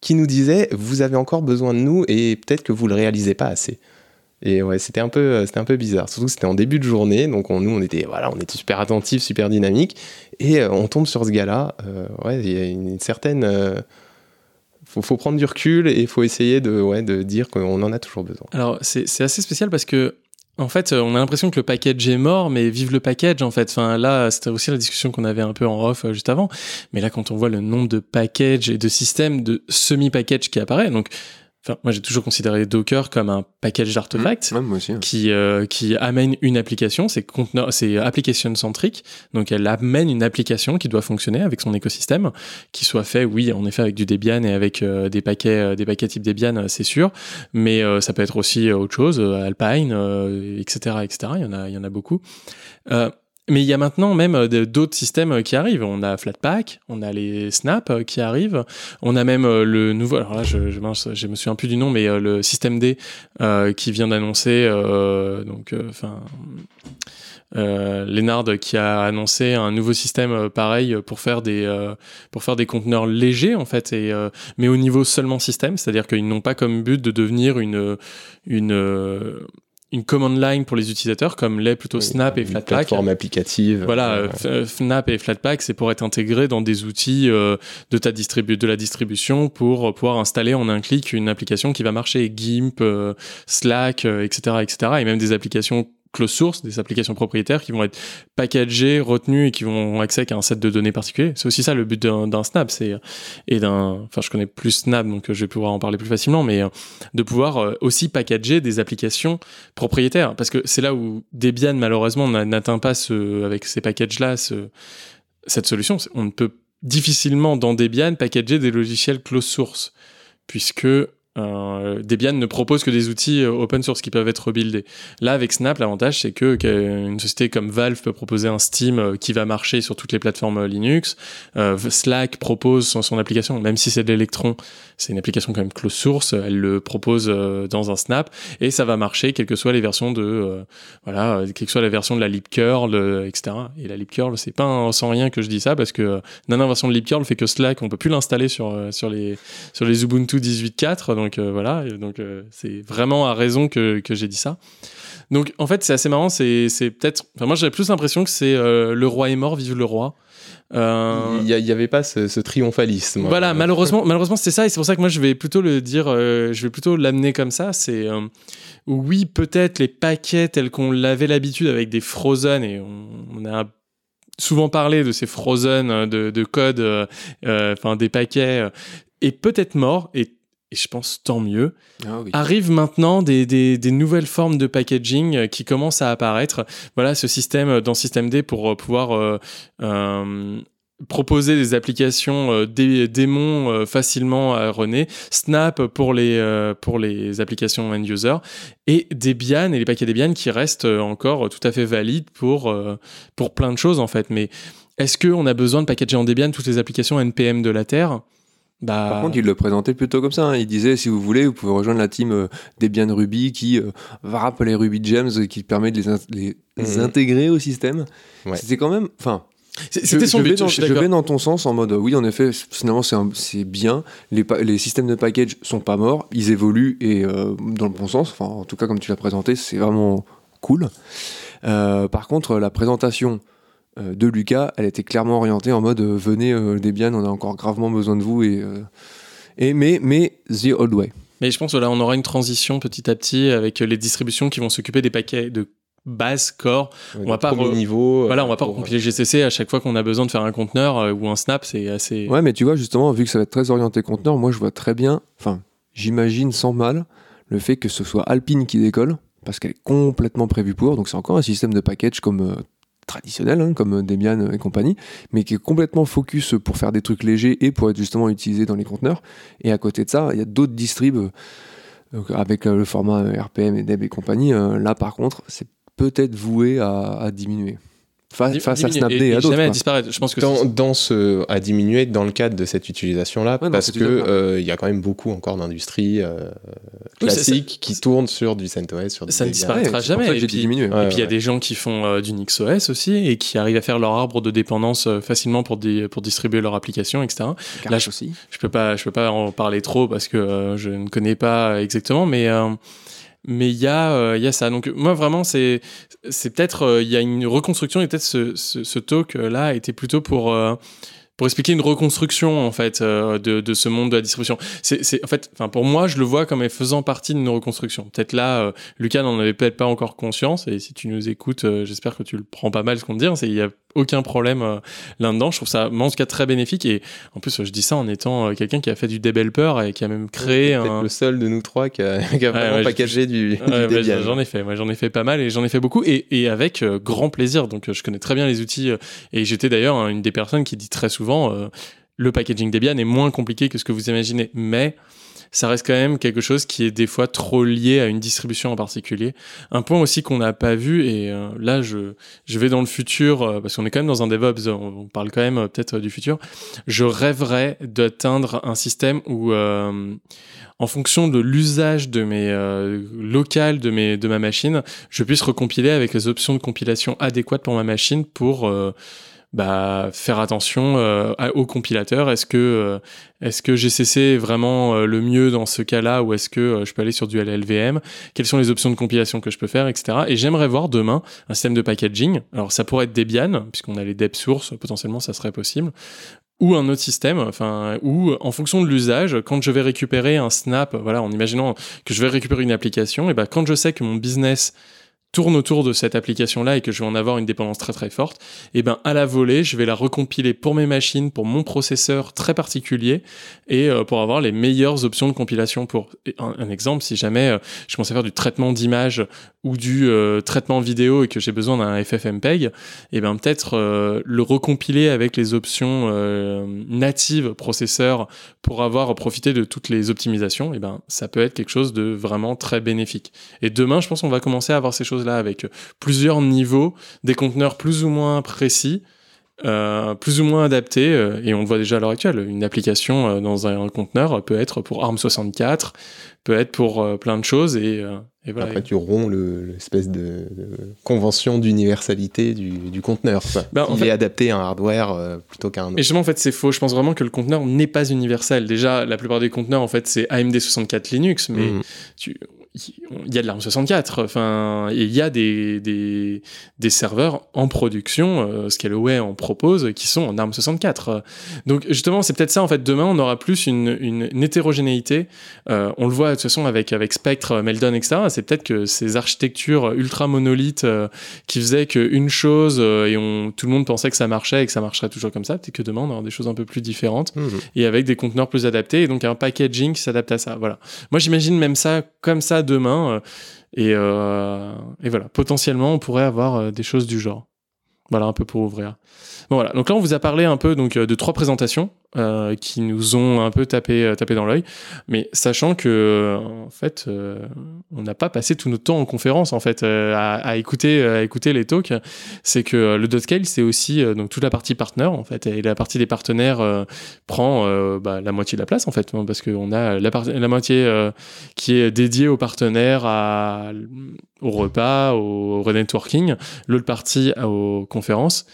qui nous disait vous avez encore besoin de nous et peut-être que vous le réalisez pas assez. Et ouais, c'était un peu, c'était un peu bizarre. Surtout que c'était en début de journée, donc on, nous on était, voilà, on était super attentifs, super dynamiques, et euh, on tombe sur ce gars-là. euh, ouais, il y a une, certaine euh, faut, prendre du recul et faut essayer de, ouais, de dire qu'on en a toujours besoin. Alors, c'est assez spécial parce que, en fait, euh, on a l'impression que le package est mort, mais vive le package, en fait. Enfin, là, c'était aussi la discussion qu'on avait un peu en off euh, juste avant. Mais là, quand on voit le nombre de packages et de systèmes de semi-package qui apparaît, donc, enfin, moi, j'ai toujours considéré Docker comme un package d'artefacts. Aussi. hein. qui, euh, qui amène une application, c'est c'est application centrique, donc elle amène une application qui doit fonctionner avec son écosystème, qui soit fait, oui, en effet, avec du Debian et avec euh, des paquets, euh, des paquets type Debian, euh, c'est sûr, mais ça peut être aussi autre chose, Alpine, euh, etc., etc. Il y en a, il y en a beaucoup. Mais il y a maintenant même euh, d'autres systèmes euh, qui arrivent. On a Flatpak, on a les Snap euh, qui arrivent, on a même le nouveau. Alors là, je, je, me souviens plus du nom, mais le système D qui vient d'annoncer, donc, enfin. Euh, Lennard qui a annoncé un nouveau système pareil pour faire des pour faire des conteneurs légers en fait et mais au niveau seulement système c'est-à-dire qu'ils n'ont pas comme but de devenir une une une command line pour les utilisateurs comme l'est plutôt Snap et Une Flatpak plateforme applicative. voilà, euh, euh, Snap et Flatpak, c'est pour être intégré dans des outils euh, de ta distribu de la distribution pour pouvoir installer en un clic une application qui va marcher. GIMP, euh, Slack, euh, etc., etc. Et même des applications closed source, des applications propriétaires qui vont être packagées, retenues et qui vont accès qu'à un set de données particulier. C'est aussi ça le but d'un Snap, c'est et d'un, enfin je connais plus Snap donc euh, je vais pouvoir en parler plus facilement, mais euh, de pouvoir euh, aussi packager des applications propriétaires parce que c'est là où Debian malheureusement n'a- n'atteint pas ce, avec ces packages là ce, cette solution. On ne peut difficilement dans Debian packager des logiciels closed source puisque euh, Debian ne propose que des outils euh, open source qui peuvent être buildés. Là, avec Snap, l'avantage, c'est que qu'une société comme Valve peut proposer un Steam euh, qui va marcher sur toutes les plateformes Linux. Slack propose son, application, même si c'est de l'Electron, c'est une application quand même closed source, elle le propose dans un Snap, et ça va marcher, quelles que soient les versions de, voilà, quelle que soit la version de la libcurl, etc. Et la libcurl, c'est pas sans rien que je dis ça, parce que la version de libcurl fait que Slack, on peut plus l'installer sur, sur les, sur les Ubuntu 18.4, donc euh, voilà, donc euh, c'est vraiment à raison que, que j'ai dit ça. Donc en fait c'est assez marrant, c'est c'est peut-être, enfin moi j'avais plus l'impression que c'est euh, le roi est mort, vive le roi. Euh, Il n'y avait pas ce, ce triomphalisme. voilà, malheureusement, malheureusement c'était ça, et c'est pour ça que moi je vais plutôt le dire, euh, je vais plutôt l'amener comme ça. C'est oui, peut-être les paquets tels qu'on l'avait l'habitude avec des frozen, et on, on a souvent parlé de ces frozen de, de code, euh, euh, enfin des paquets, euh, est peut-être mort, et, et je pense tant mieux. Ah oui. Arrivent maintenant des, des, des nouvelles formes de packaging euh, qui commencent à apparaître. Voilà, ce système euh, dans Système D pour euh, pouvoir euh, euh, proposer des applications euh, dé- démons facilement à runner, Snap pour les, pour les applications end-user, et Debian et les paquets Debian qui restent encore tout à fait valides pour, pour plein de choses en fait. Mais est-ce qu'on a besoin de packager en Debian toutes les applications NPM de la Terre? Bah, Par contre, il le présentait plutôt comme ça. hein. Il disait, si vous voulez, vous pouvez rejoindre la team euh, Debian Ruby qui euh, va rappeler Ruby Gems et qui permet de les, in- les Mhm. intégrer au système. Ouais. C'était quand même... Enfin, je, c'était son je vais but, dans, je je vais dans ton sens en mode, euh, oui, en effet, finalement, c'est bien. Les, systèmes de package sont pas morts. Ils évoluent et euh, dans le bon sens. Enfin, en tout cas, comme tu l'as présenté, c'est vraiment cool. Euh, par contre, la présentation euh, de Lucas, elle était clairement orientée en mode, euh, venez, euh, Debian, on a encore gravement besoin de vous. Et, euh, et, mais, mais, the old way. Mais je pense que là, on aura une transition petit à petit avec les distributions qui vont s'occuper des paquets de base core. Ouais, va pas re- niveau. voilà, euh, on va pas compiler GCC à chaque fois qu'on a besoin de faire un conteneur euh, ou un snap, c'est assez. Ouais, mais tu vois, justement, vu que ça va être très orienté conteneur, moi je vois très bien, enfin, j'imagine sans mal le fait que ce soit Alpine qui décolle, parce qu'elle est complètement prévue pour, donc c'est encore un système de package comme euh, traditionnel, hein, comme Debian et compagnie, mais qui est complètement focus pour faire des trucs légers et pour être justement utilisé dans les conteneurs. Et à côté de ça, il y a d'autres distribs avec euh, le format RPM et Deb et compagnie. euh, là, par contre, c'est peut-être voué à diminuer. Face à Snapd et, et, à d'autres. jamais à disparaître. Je pense que dans, c'est- dans ce, à diminuer dans le cadre de cette utilisation-là, Ouais, parce que euh, il y a quand même beaucoup encore d'industries euh, Oui, classiques qui tournent sur du CentOS, sur du ça ne disparaîtra Ouais, jamais. Et puis- dit diminuer. Ouais, et puis il y a des gens qui font euh, du NixOS aussi et qui arrivent à faire leur arbre de dépendance facilement pour, di- pour distribuer leur application, etc. Là, je- aussi. Je peux pas, je peux pas en parler trop parce que euh, je ne connais pas exactement, mais euh, mais il y euh, y a ça. Donc moi vraiment c'est peut-être euh, il y a une reconstruction et peut-être ce, ce, ce talk euh, était plutôt pour euh, pour expliquer une reconstruction en fait de, de ce monde de la distribution. C'est, en fait, pour moi, je le vois comme faisant partie d'une reconstruction. Peut-être là, Lucas n'en avait peut-être pas encore conscience. Et si tu nous écoutes, j'espère que tu le prends pas mal ce qu'on te dit. hein, aucun problème euh, là-dedans. Je trouve ça en tout cas très bénéfique. Et en plus, je dis ça en étant euh, quelqu'un qui a fait du developer et qui a même créé Peut-être un. le seul de nous trois qui a, qui a vraiment ouais, packagé du, du j'en ai fait, moi j'en ai fait pas mal et j'en ai fait beaucoup et, et avec euh, grand plaisir. Donc je connais très bien les outils et j'étais d'ailleurs hein, une des personnes qui dit très souvent le packaging Debian est moins compliqué que ce que vous imaginez, mais ça reste quand même quelque chose qui est des fois trop lié à une distribution en particulier. Un point aussi qu'on n'a pas vu et euh, là je je vais dans le futur euh, parce qu'on est quand même dans un DevOps, on, parle quand même euh, peut-être du futur. Je rêverais d'atteindre un système où en fonction de l'usage de mes locales de mes de ma machine, je puisse recompiler avec les options de compilation adéquates pour ma machine pour bah, faire attention euh, au compilateur. Est-ce que euh, est-ce que GCC est vraiment euh, le mieux dans ce cas-là ou est-ce que je peux aller sur du LLVM Quelles sont les options de compilation que je peux faire, etc. Et j'aimerais voir demain un système de packaging. Alors ça pourrait être Debian puisqu'on a les deb sources, potentiellement ça serait possible ou un autre système, enfin, ou en fonction de l'usage, quand je vais récupérer un snap, voilà, en imaginant que je vais récupérer une application, et ben quand je sais que mon business tourne autour de cette application-là et que je vais en avoir une dépendance très très forte, et ben à la volée, je vais la recompiler pour mes machines, pour mon processeur très particulier et euh, pour avoir les meilleures options de compilation. Pour un, exemple, si jamais euh, je commence à faire du traitement d'image ou du euh, traitement vidéo et que j'ai besoin d'un FFmpeg, et ben peut-être le recompiler avec les options natives processeur pour avoir profité de toutes les optimisations, et ben ça peut être quelque chose de vraiment très bénéfique. Et demain, je pense qu'on va commencer à avoir ces avec plusieurs niveaux, des conteneurs plus ou moins précis. euh, plus ou moins adaptés, euh, et on le voit déjà à l'heure actuelle, une application euh, dans un, un conteneur peut être pour ARM64, peut être pour euh, plein de choses, et, euh, et voilà. Après, tu romps le- l'espèce de, de convention d'universalité du, du conteneur. Ben, en Il fait- est adapté à un hardware euh, plutôt qu'à un Et autre. justement, en fait, c'est faux. Je pense vraiment que le conteneur n'est pas universel. Déjà, la plupart des conteneurs, en fait, c'est AMD 64 Linux, mais tu- il y a de l'ARM 64. Enfin, et il y a des, des, des serveurs en production, euh, Scaleway en propose, qui sont en ARM 64. Donc, justement, c'est peut-être ça, en fait. Demain, on aura plus une, une, une hétérogénéité. Euh, on le voit, de toute façon, avec, avec Spectre, Meldon, etc. C'est peut-être que ces architectures ultra monolithes euh, qui faisaient qu'une chose euh, et on, tout le monde pensait que ça marchait et que ça marcherait toujours comme ça, peut-être que demain, on aura des choses un peu plus différentes Mhm. et avec des conteneurs plus adaptés et donc un packaging qui s'adapte à ça. Voilà. Moi, j'imagine même ça comme ça demain euh, et, euh, et voilà. Potentiellement, on pourrait avoir euh, des choses du genre. Voilà, un peu pour ouvrir. Bon, voilà. Donc là, on vous a parlé un peu donc euh, de trois présentations euh, qui nous ont un peu tapé, euh, dans l'œil, mais sachant que fait, on n'a pas passé tout notre temps en conférence en fait à, écouter, à écouter les talks. C'est que le Dotcale, c'est aussi donc toute la partie partenaire en fait, et la partie des partenaires prend bah, la moitié de la place en fait, hein, parce qu'on a la, moitié qui est dédiée aux partenaires, à, au repas, au networking, l'autre partie aux conférences.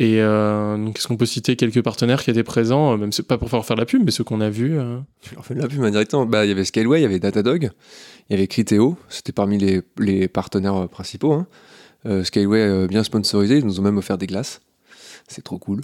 Et euh, donc, est-ce qu'on peut citer quelques partenaires qui étaient présents, euh, même pas pour faire faire la pub, mais ceux qu'on a vus. Tu leur fais de la pub indirectement. Bah, il y avait Scaleway, il y avait Datadog, il y avait Criteo, c'était parmi les, partenaires euh, principaux. hein. Euh, bien sponsorisé, ils nous ont même offert des glaces. C'est trop cool.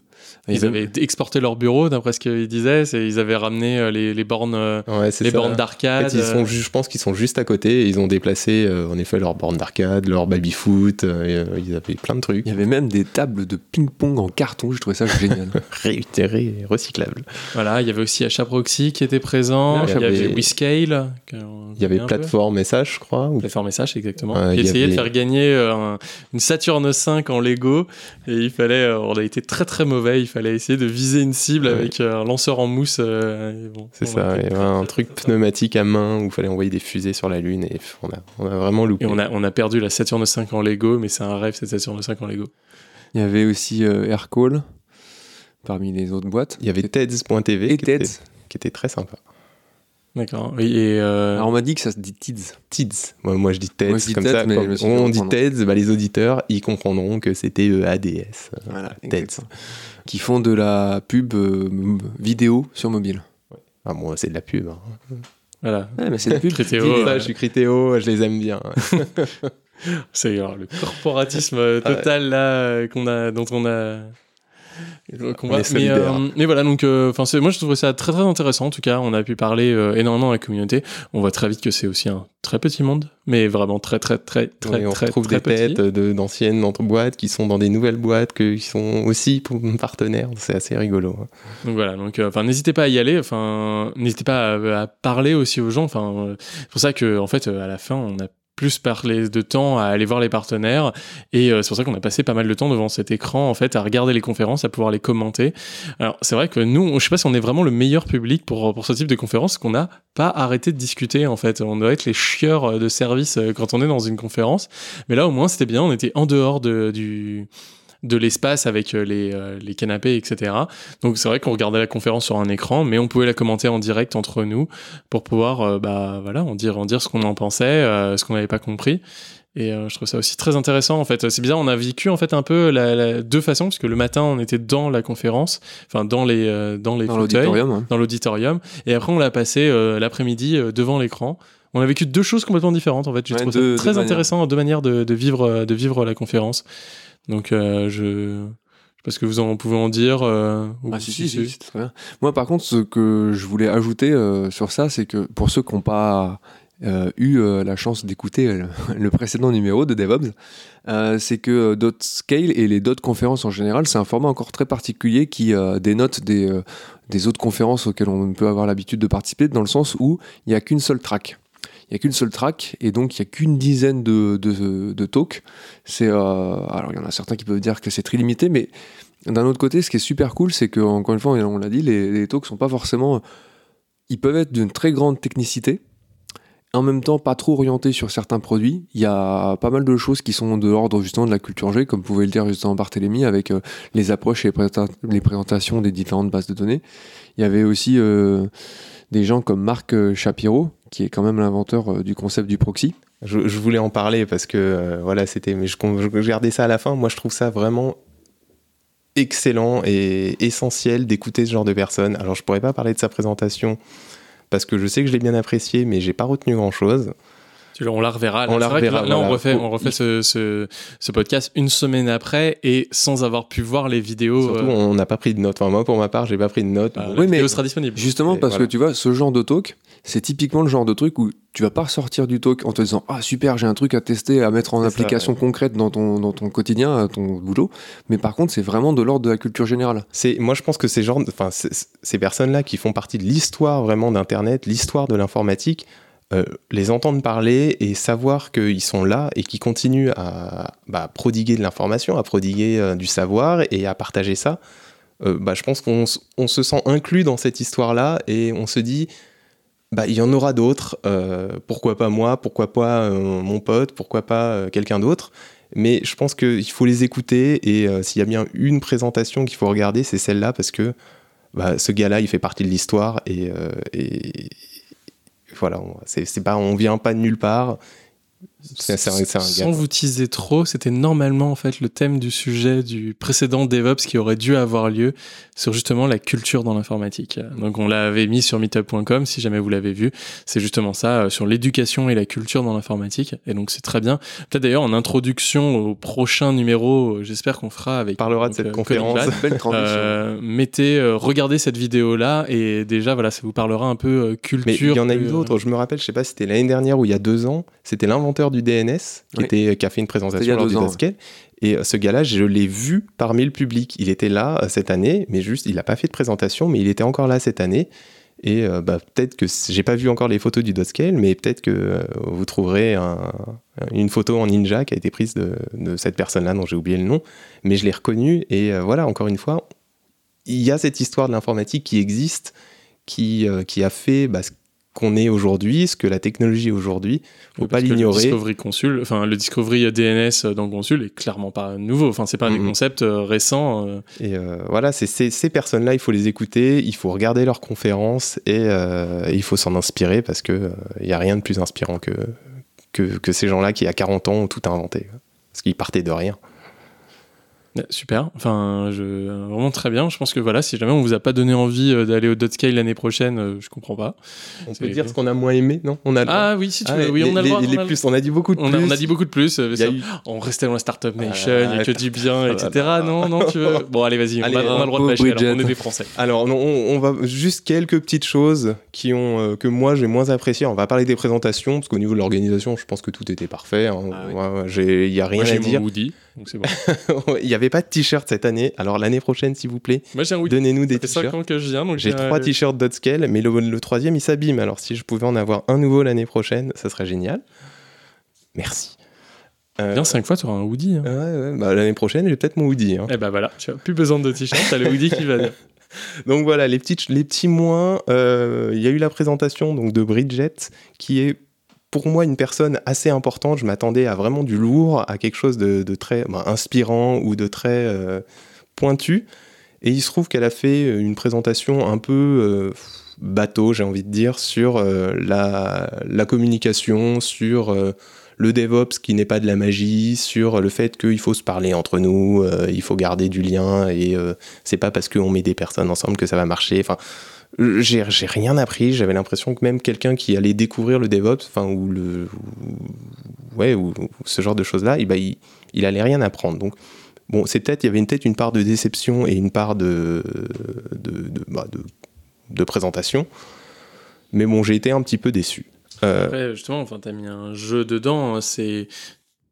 Ils avaient exporté leur bureau, d'après ce qu'ils disaient, ils avaient ramené euh, les, les bornes, euh, Ouais, c'est les ça. bornes En d'arcade. fait, ils sont euh, je pense qu'ils sont juste à côté. et Ils ont déplacé, euh, en effet, leur borne d'arcade, leur baby-foot. euh, euh, ils avaient plein de trucs Il y avait même des tables de ping-pong en carton, je trouvais ça génial. réitérés et recyclables. Voilà, il y avait aussi Achat Proxy qui était présent, Ouais, il y avait WeScale. Il y avait plateforme message, je crois. ou- Plateforme message, exactement. Ouais, qui essayait de faire gagner euh, un- une Saturn 5 en Lego. Et il fallait, euh, on a été très très mauvais. Il fallait essayer de viser une cible Ouais. avec euh, un lanceur en mousse. euh, bon, C'est ça, a il y été avait un truc pneumatique à main où il fallait envoyer des fusées sur la Lune et on a, on a vraiment loupé. Et on a, on a perdu la Saturn 5 en Lego, mais c'est un rêve cette Saturn 5 en Lego. Il y avait aussi euh, Aircall, parmi les autres boîtes. Il y avait TEDS.tv Et qui, était- qui était très sympa. D'accord. Oui, et euh, Alors on m'a dit que ça se dit TIDS. TEDS. Moi, moi, je dis TEDS Moi, je dis comme TEDS, ça. mais Comme on dit. TEDS, bah, les auditeurs, ils comprendront que c'était euh, ADS. Voilà, TEDS. exactement. Qui font de la pub euh, vidéo sur mobile. Ah, moi, c'est de la pub. hein. voilà. Ouais, mais c'est de la pub. Critéo, euh, Ça, je suis Critéo, je les aime bien. C'est le corporatisme euh, total là euh, qu'on a, dont on a. mais, euh, mais voilà, donc, euh, enfin, moi je trouve ça très très intéressant. En tout cas, on a pu parler euh, énormément à la communauté. On voit très vite que c'est aussi un très petit monde, mais vraiment très très très très on très retrouve très des têtes de- d'anciennes entre boîtes qui sont dans des nouvelles boîtes, que- qui sont aussi partenaires. C'est assez rigolo. hein. Donc voilà, donc enfin n'hésitez pas à y aller, enfin n'hésitez pas à, à parler aussi aux gens. Enfin c'est pour ça que en fait à la fin on a plus parlé de temps à aller voir les partenaires et euh, c'est pour ça qu'on a passé pas mal de temps devant cet écran en fait à regarder les conférences, à pouvoir les commenter. Alors c'est vrai que nous, je sais pas si on est vraiment le meilleur public pour pour ce type de conférence, qu'on n'a pas arrêté de discuter en fait. On doit être les chieurs euh, de service euh, quand on est dans une conférence, mais là au moins c'était bien, on était en dehors de, du de l'espace avec euh, les, euh, les canapés, etc. Donc c'est vrai qu'on regardait la conférence sur un écran, mais on pouvait la commenter en direct entre nous pour pouvoir, euh, bah voilà, en dire, en dire ce qu'on en pensait, euh, ce qu'on n'avait pas compris. Et je trouve ça aussi très intéressant en fait. C'est bizarre, on a vécu en fait un peu la, la- deux façons, parce que le matin on était dans la conférence, enfin dans les dans les Dans fauteuils, l'auditorium. hein. dans l'auditorium, et après on l'a passé l'après-midi devant l'écran. On a vécu deux choses complètement différentes en fait. Je Ouais, ça très intéressant, deux manières de, de vivre de vivre la conférence. Donc euh, je je sais pas ce que vous en pouvez en dire. euh, Ah, si, si, si, c'est très bien. Moi, par contre, ce que je voulais ajouter euh, sur ça, c'est que pour ceux qui n'ont pas euh, eu la chance d'écouter le, le précédent numéro de DevOps, c'est que Dot Scale et les Dot conférences en général, c'est un format encore très particulier qui dénote des, des autres conférences auxquelles on peut avoir l'habitude de participer, dans le sens où il n'y a qu'une seule track. Il n'y a qu'une seule track et donc il n'y a qu'une dizaine de, de, talks. C'est, euh, alors il y en a certains qui peuvent dire que c'est très limité, mais d'un autre côté, ce qui est super cool, c'est que, encore une fois, on l'a dit, les, les talks sont pas forcément. Ils peuvent être d'une très grande technicité, en même temps pas trop orientés sur certains produits. Il y a pas mal de choses qui sont de l'ordre justement de la culture G, comme pouvait le dire justement Barthélémy, avec euh, les approches et les, présentations des différentes bases de données. Il y avait aussi euh, des gens comme Marc Shapiro, qui est quand même l'inventeur euh, du concept du proxy. Je, voulais en parler parce que euh, voilà, c'était. Mais je, gardais ça à la fin. Moi, je trouve ça vraiment excellent et essentiel d'écouter ce genre de personnes. Alors, je pourrais pas parler de sa présentation parce que je sais que je l'ai bien apprécié, mais j'ai pas retenu grand chose. Tu- On la reverra. On la reverra, Là, là, on refait, on refait ce, ce, ce podcast une semaine après et sans avoir pu voir les vidéos. Surtout, euh, on n'a pas pris de notes. Enfin, moi, pour ma part, j'ai pas pris de notes. bah, Bon, la Oui, mais vidéo sera disponible. Justement, Et parce voilà. que tu vois, ce genre de talk, c'est typiquement le genre de truc où tu vas pas ressortir du talk en te disant Ah super, j'ai un truc à tester, à mettre en ça, application ouais. concrète dans ton, dans ton quotidien, à ton boulot. Mais par contre, c'est vraiment de l'ordre de la culture générale. C'est, moi, je pense que ces gens, enfin, ces personnes-là qui font partie de l'histoire vraiment d'Internet, l'histoire de l'informatique, euh, les entendre parler et savoir qu'ils sont là et qu'ils continuent à bah, prodiguer de l'information, à prodiguer euh, du savoir et à partager ça, euh, bah, je pense qu'on on se sent inclus dans cette histoire-là et on se dit, bah, il y en aura d'autres, pourquoi pas moi, pourquoi pas mon pote, pourquoi pas quelqu'un d'autre. Mais je pense qu'il faut les écouter et s'il y a bien une présentation qu'il faut regarder, c'est celle-là parce que bah, ce gars-là, il fait partie de l'histoire et, voilà, c'est pas, on vient pas de nulle part. C'est Sans vous teaser trop, c'était normalement en fait le thème du sujet du précédent DevOps qui aurait dû avoir lieu sur justement la culture dans l'informatique. Donc on l'avait mis sur meetup.com si jamais vous l'avez vu. C'est justement ça euh, sur l'éducation et la culture dans l'informatique. Et donc c'est très bien. Peut-être d'ailleurs en introduction au prochain numéro, euh, j'espère qu'on fera avec. On parlera de cette euh, conférence. Belle transition. mettez, regardez cette vidéo là et déjà voilà, ça vous parlera un peu culture. Mais il y en a eu d'autres. Je me rappelle, je sais pas, si c'était l'année dernière ou il y a deux ans. C'était l'inventeur du DNS qui, était, qui a fait une présentation lors du Daskel. Et euh, ce gars-là, je l'ai vu parmi le public. Il était là euh, cette année, mais juste, il n'a pas fait de présentation, mais il était encore là cette année. Et euh, bah, peut-être que j'ai pas vu encore les photos du Doscale, mais peut-être que vous trouverez une photo en ninja qui a été prise de, cette personne-là dont j'ai oublié le nom, mais je l'ai reconnue. Et voilà, encore une fois, il y a cette histoire de l'informatique qui existe, qui, qui a fait bah, qu'on est aujourd'hui, ce que la technologie est aujourd'hui. Faut pas l'ignorer. Le Discovery Consul, enfin le Discovery DNS dans Consul est clairement pas nouveau. Enfin c'est pas un concept euh, récent. Euh. Et euh, voilà, c'est ces personnes-là, il faut les écouter, il faut regarder leurs conférences et, il faut s'en inspirer parce que il y a rien de plus inspirant que que, que ces gens-là qui à 40 ans ont tout inventé, parce qu'ils partaient de rien. Super, enfin, je, vraiment très bien. Je pense que voilà, si jamais on vous a pas donné envie euh, d'aller au Dotscale l'année prochaine, euh, je comprends pas. On peut dire ce qu'on a moins aimé, non? On a Ah oui, si tu ah, veux, oui, on a le droit. on, a plus, on a dit beaucoup de on plus. A, on a dit beaucoup de plus. Euh, on restait dans la Startup Nation, il n'y a que du bien, etc. non, non, tu veux. Bon, allez, vas-y, on, a le droit de bâcher, alors, on est des Français. Alors, on, va juste quelques petites choses qui ont, que moi j'ai moins appréciées. On va parler des présentations, parce qu'au niveau de l'organisation, je pense que tout était parfait. Hein. Ah il n'y a rien à dire. Donc c'est bon. Il n'y avait pas de t-shirt cette année. Alors l'année prochaine, s'il vous plaît, donnez-nous des t-shirts. que je viens. J'ai trois t-shirts Dotscale, mais le, troisième, il s'abîme. Alors si je pouvais en avoir un nouveau l'année prochaine, ça serait génial. Merci. Euh, Bien, cinq fois, tu auras un hoodie. Hein. Ouais, ouais. Bah, l'année prochaine, j'ai peut-être mon hoodie. Hein. Et eh ben voilà, tu n'as plus besoin de t-shirt, t'as le hoodie qui va bien. Donc voilà, les, petites, les petits moins. Euh, il y a eu la présentation donc, de Bridget, qui est pour moi une personne assez importante. Je m'attendais à vraiment du lourd, à quelque chose de, très bah, inspirant ou de très euh, pointu. Et il se trouve qu'elle a fait une présentation un peu euh, bateau, j'ai envie de dire, sur euh, la, communication, sur le DevOps qui n'est pas de la magie, sur le fait qu'il faut se parler entre nous, il faut garder du lien et c'est pas parce qu'on met des personnes ensemble que ça va marcher. J'ai rien appris. J'avais l'impression que même quelqu'un qui allait découvrir le DevOps, enfin, ou le, ouais, ou, ce genre de choses-là, eh ben, il, il, allait rien apprendre. Donc, bon, c'est peut-être, il y avait peut-être une part de déception et une part de, de, bah, de, de, présentation. Mais bon, j'ai été un petit peu déçu. Euh, Après, justement, enfin, t'as mis un jeu dedans. C'est,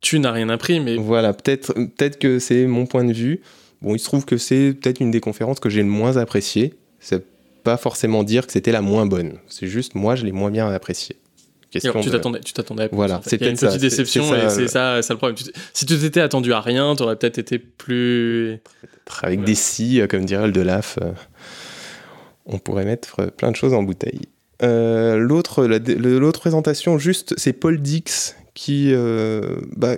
tu n'as rien appris, mais voilà, peut-être, peut-être que c'est mon point de vue. Bon, il se trouve que c'est peut-être une des conférences que j'ai le moins appréciée. C'est pas forcément dire que c'était la moins bonne. C'est juste, moi, je l'ai moins bien appréciée. Question tu t'attendais, tu t'attendais. Voilà, c'était une petite déception et c'est ça, ça le problème. si tu t'étais attendu à rien, tu aurais peut-être été plus. avec des si, euh, comme dirait le Delaf, euh, on pourrait mettre plein de choses en bouteille. Euh, l'autre, l'autre présentation, juste, c'est Paul Dix qui, bah,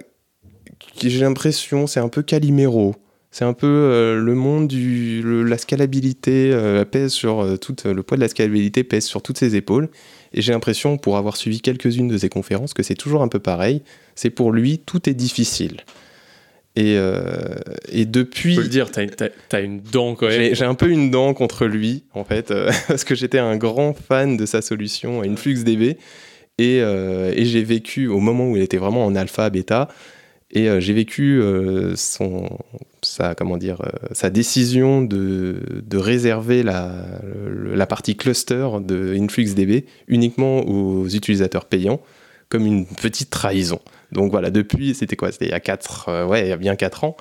qui j'ai l'impression, c'est un peu Calimero. C'est un peu euh, le monde du la scalabilité euh, pèse sur euh, tout le poids de la scalabilité pèse sur toutes ses épaules. Et j'ai l'impression, pour avoir suivi quelques-unes de ses conférences, que c'est toujours un peu pareil. C'est pour lui, tout est difficile. Et, et depuis. Je peux le dire, t'as, as, une dent quand même. J'ai, un peu une dent contre lui, en fait, parce que j'étais un grand fan de sa solution InfluxDB. Et, et j'ai vécu, au moment où il était vraiment en alpha, bêta, et j'ai vécu dire, euh, sa décision de, de réserver la, partie cluster de InfluxDB uniquement aux utilisateurs payants comme une petite trahison. Donc voilà, depuis, c'était quoi? C'était il y a 4, euh, ouais, il y a bien 4 ans.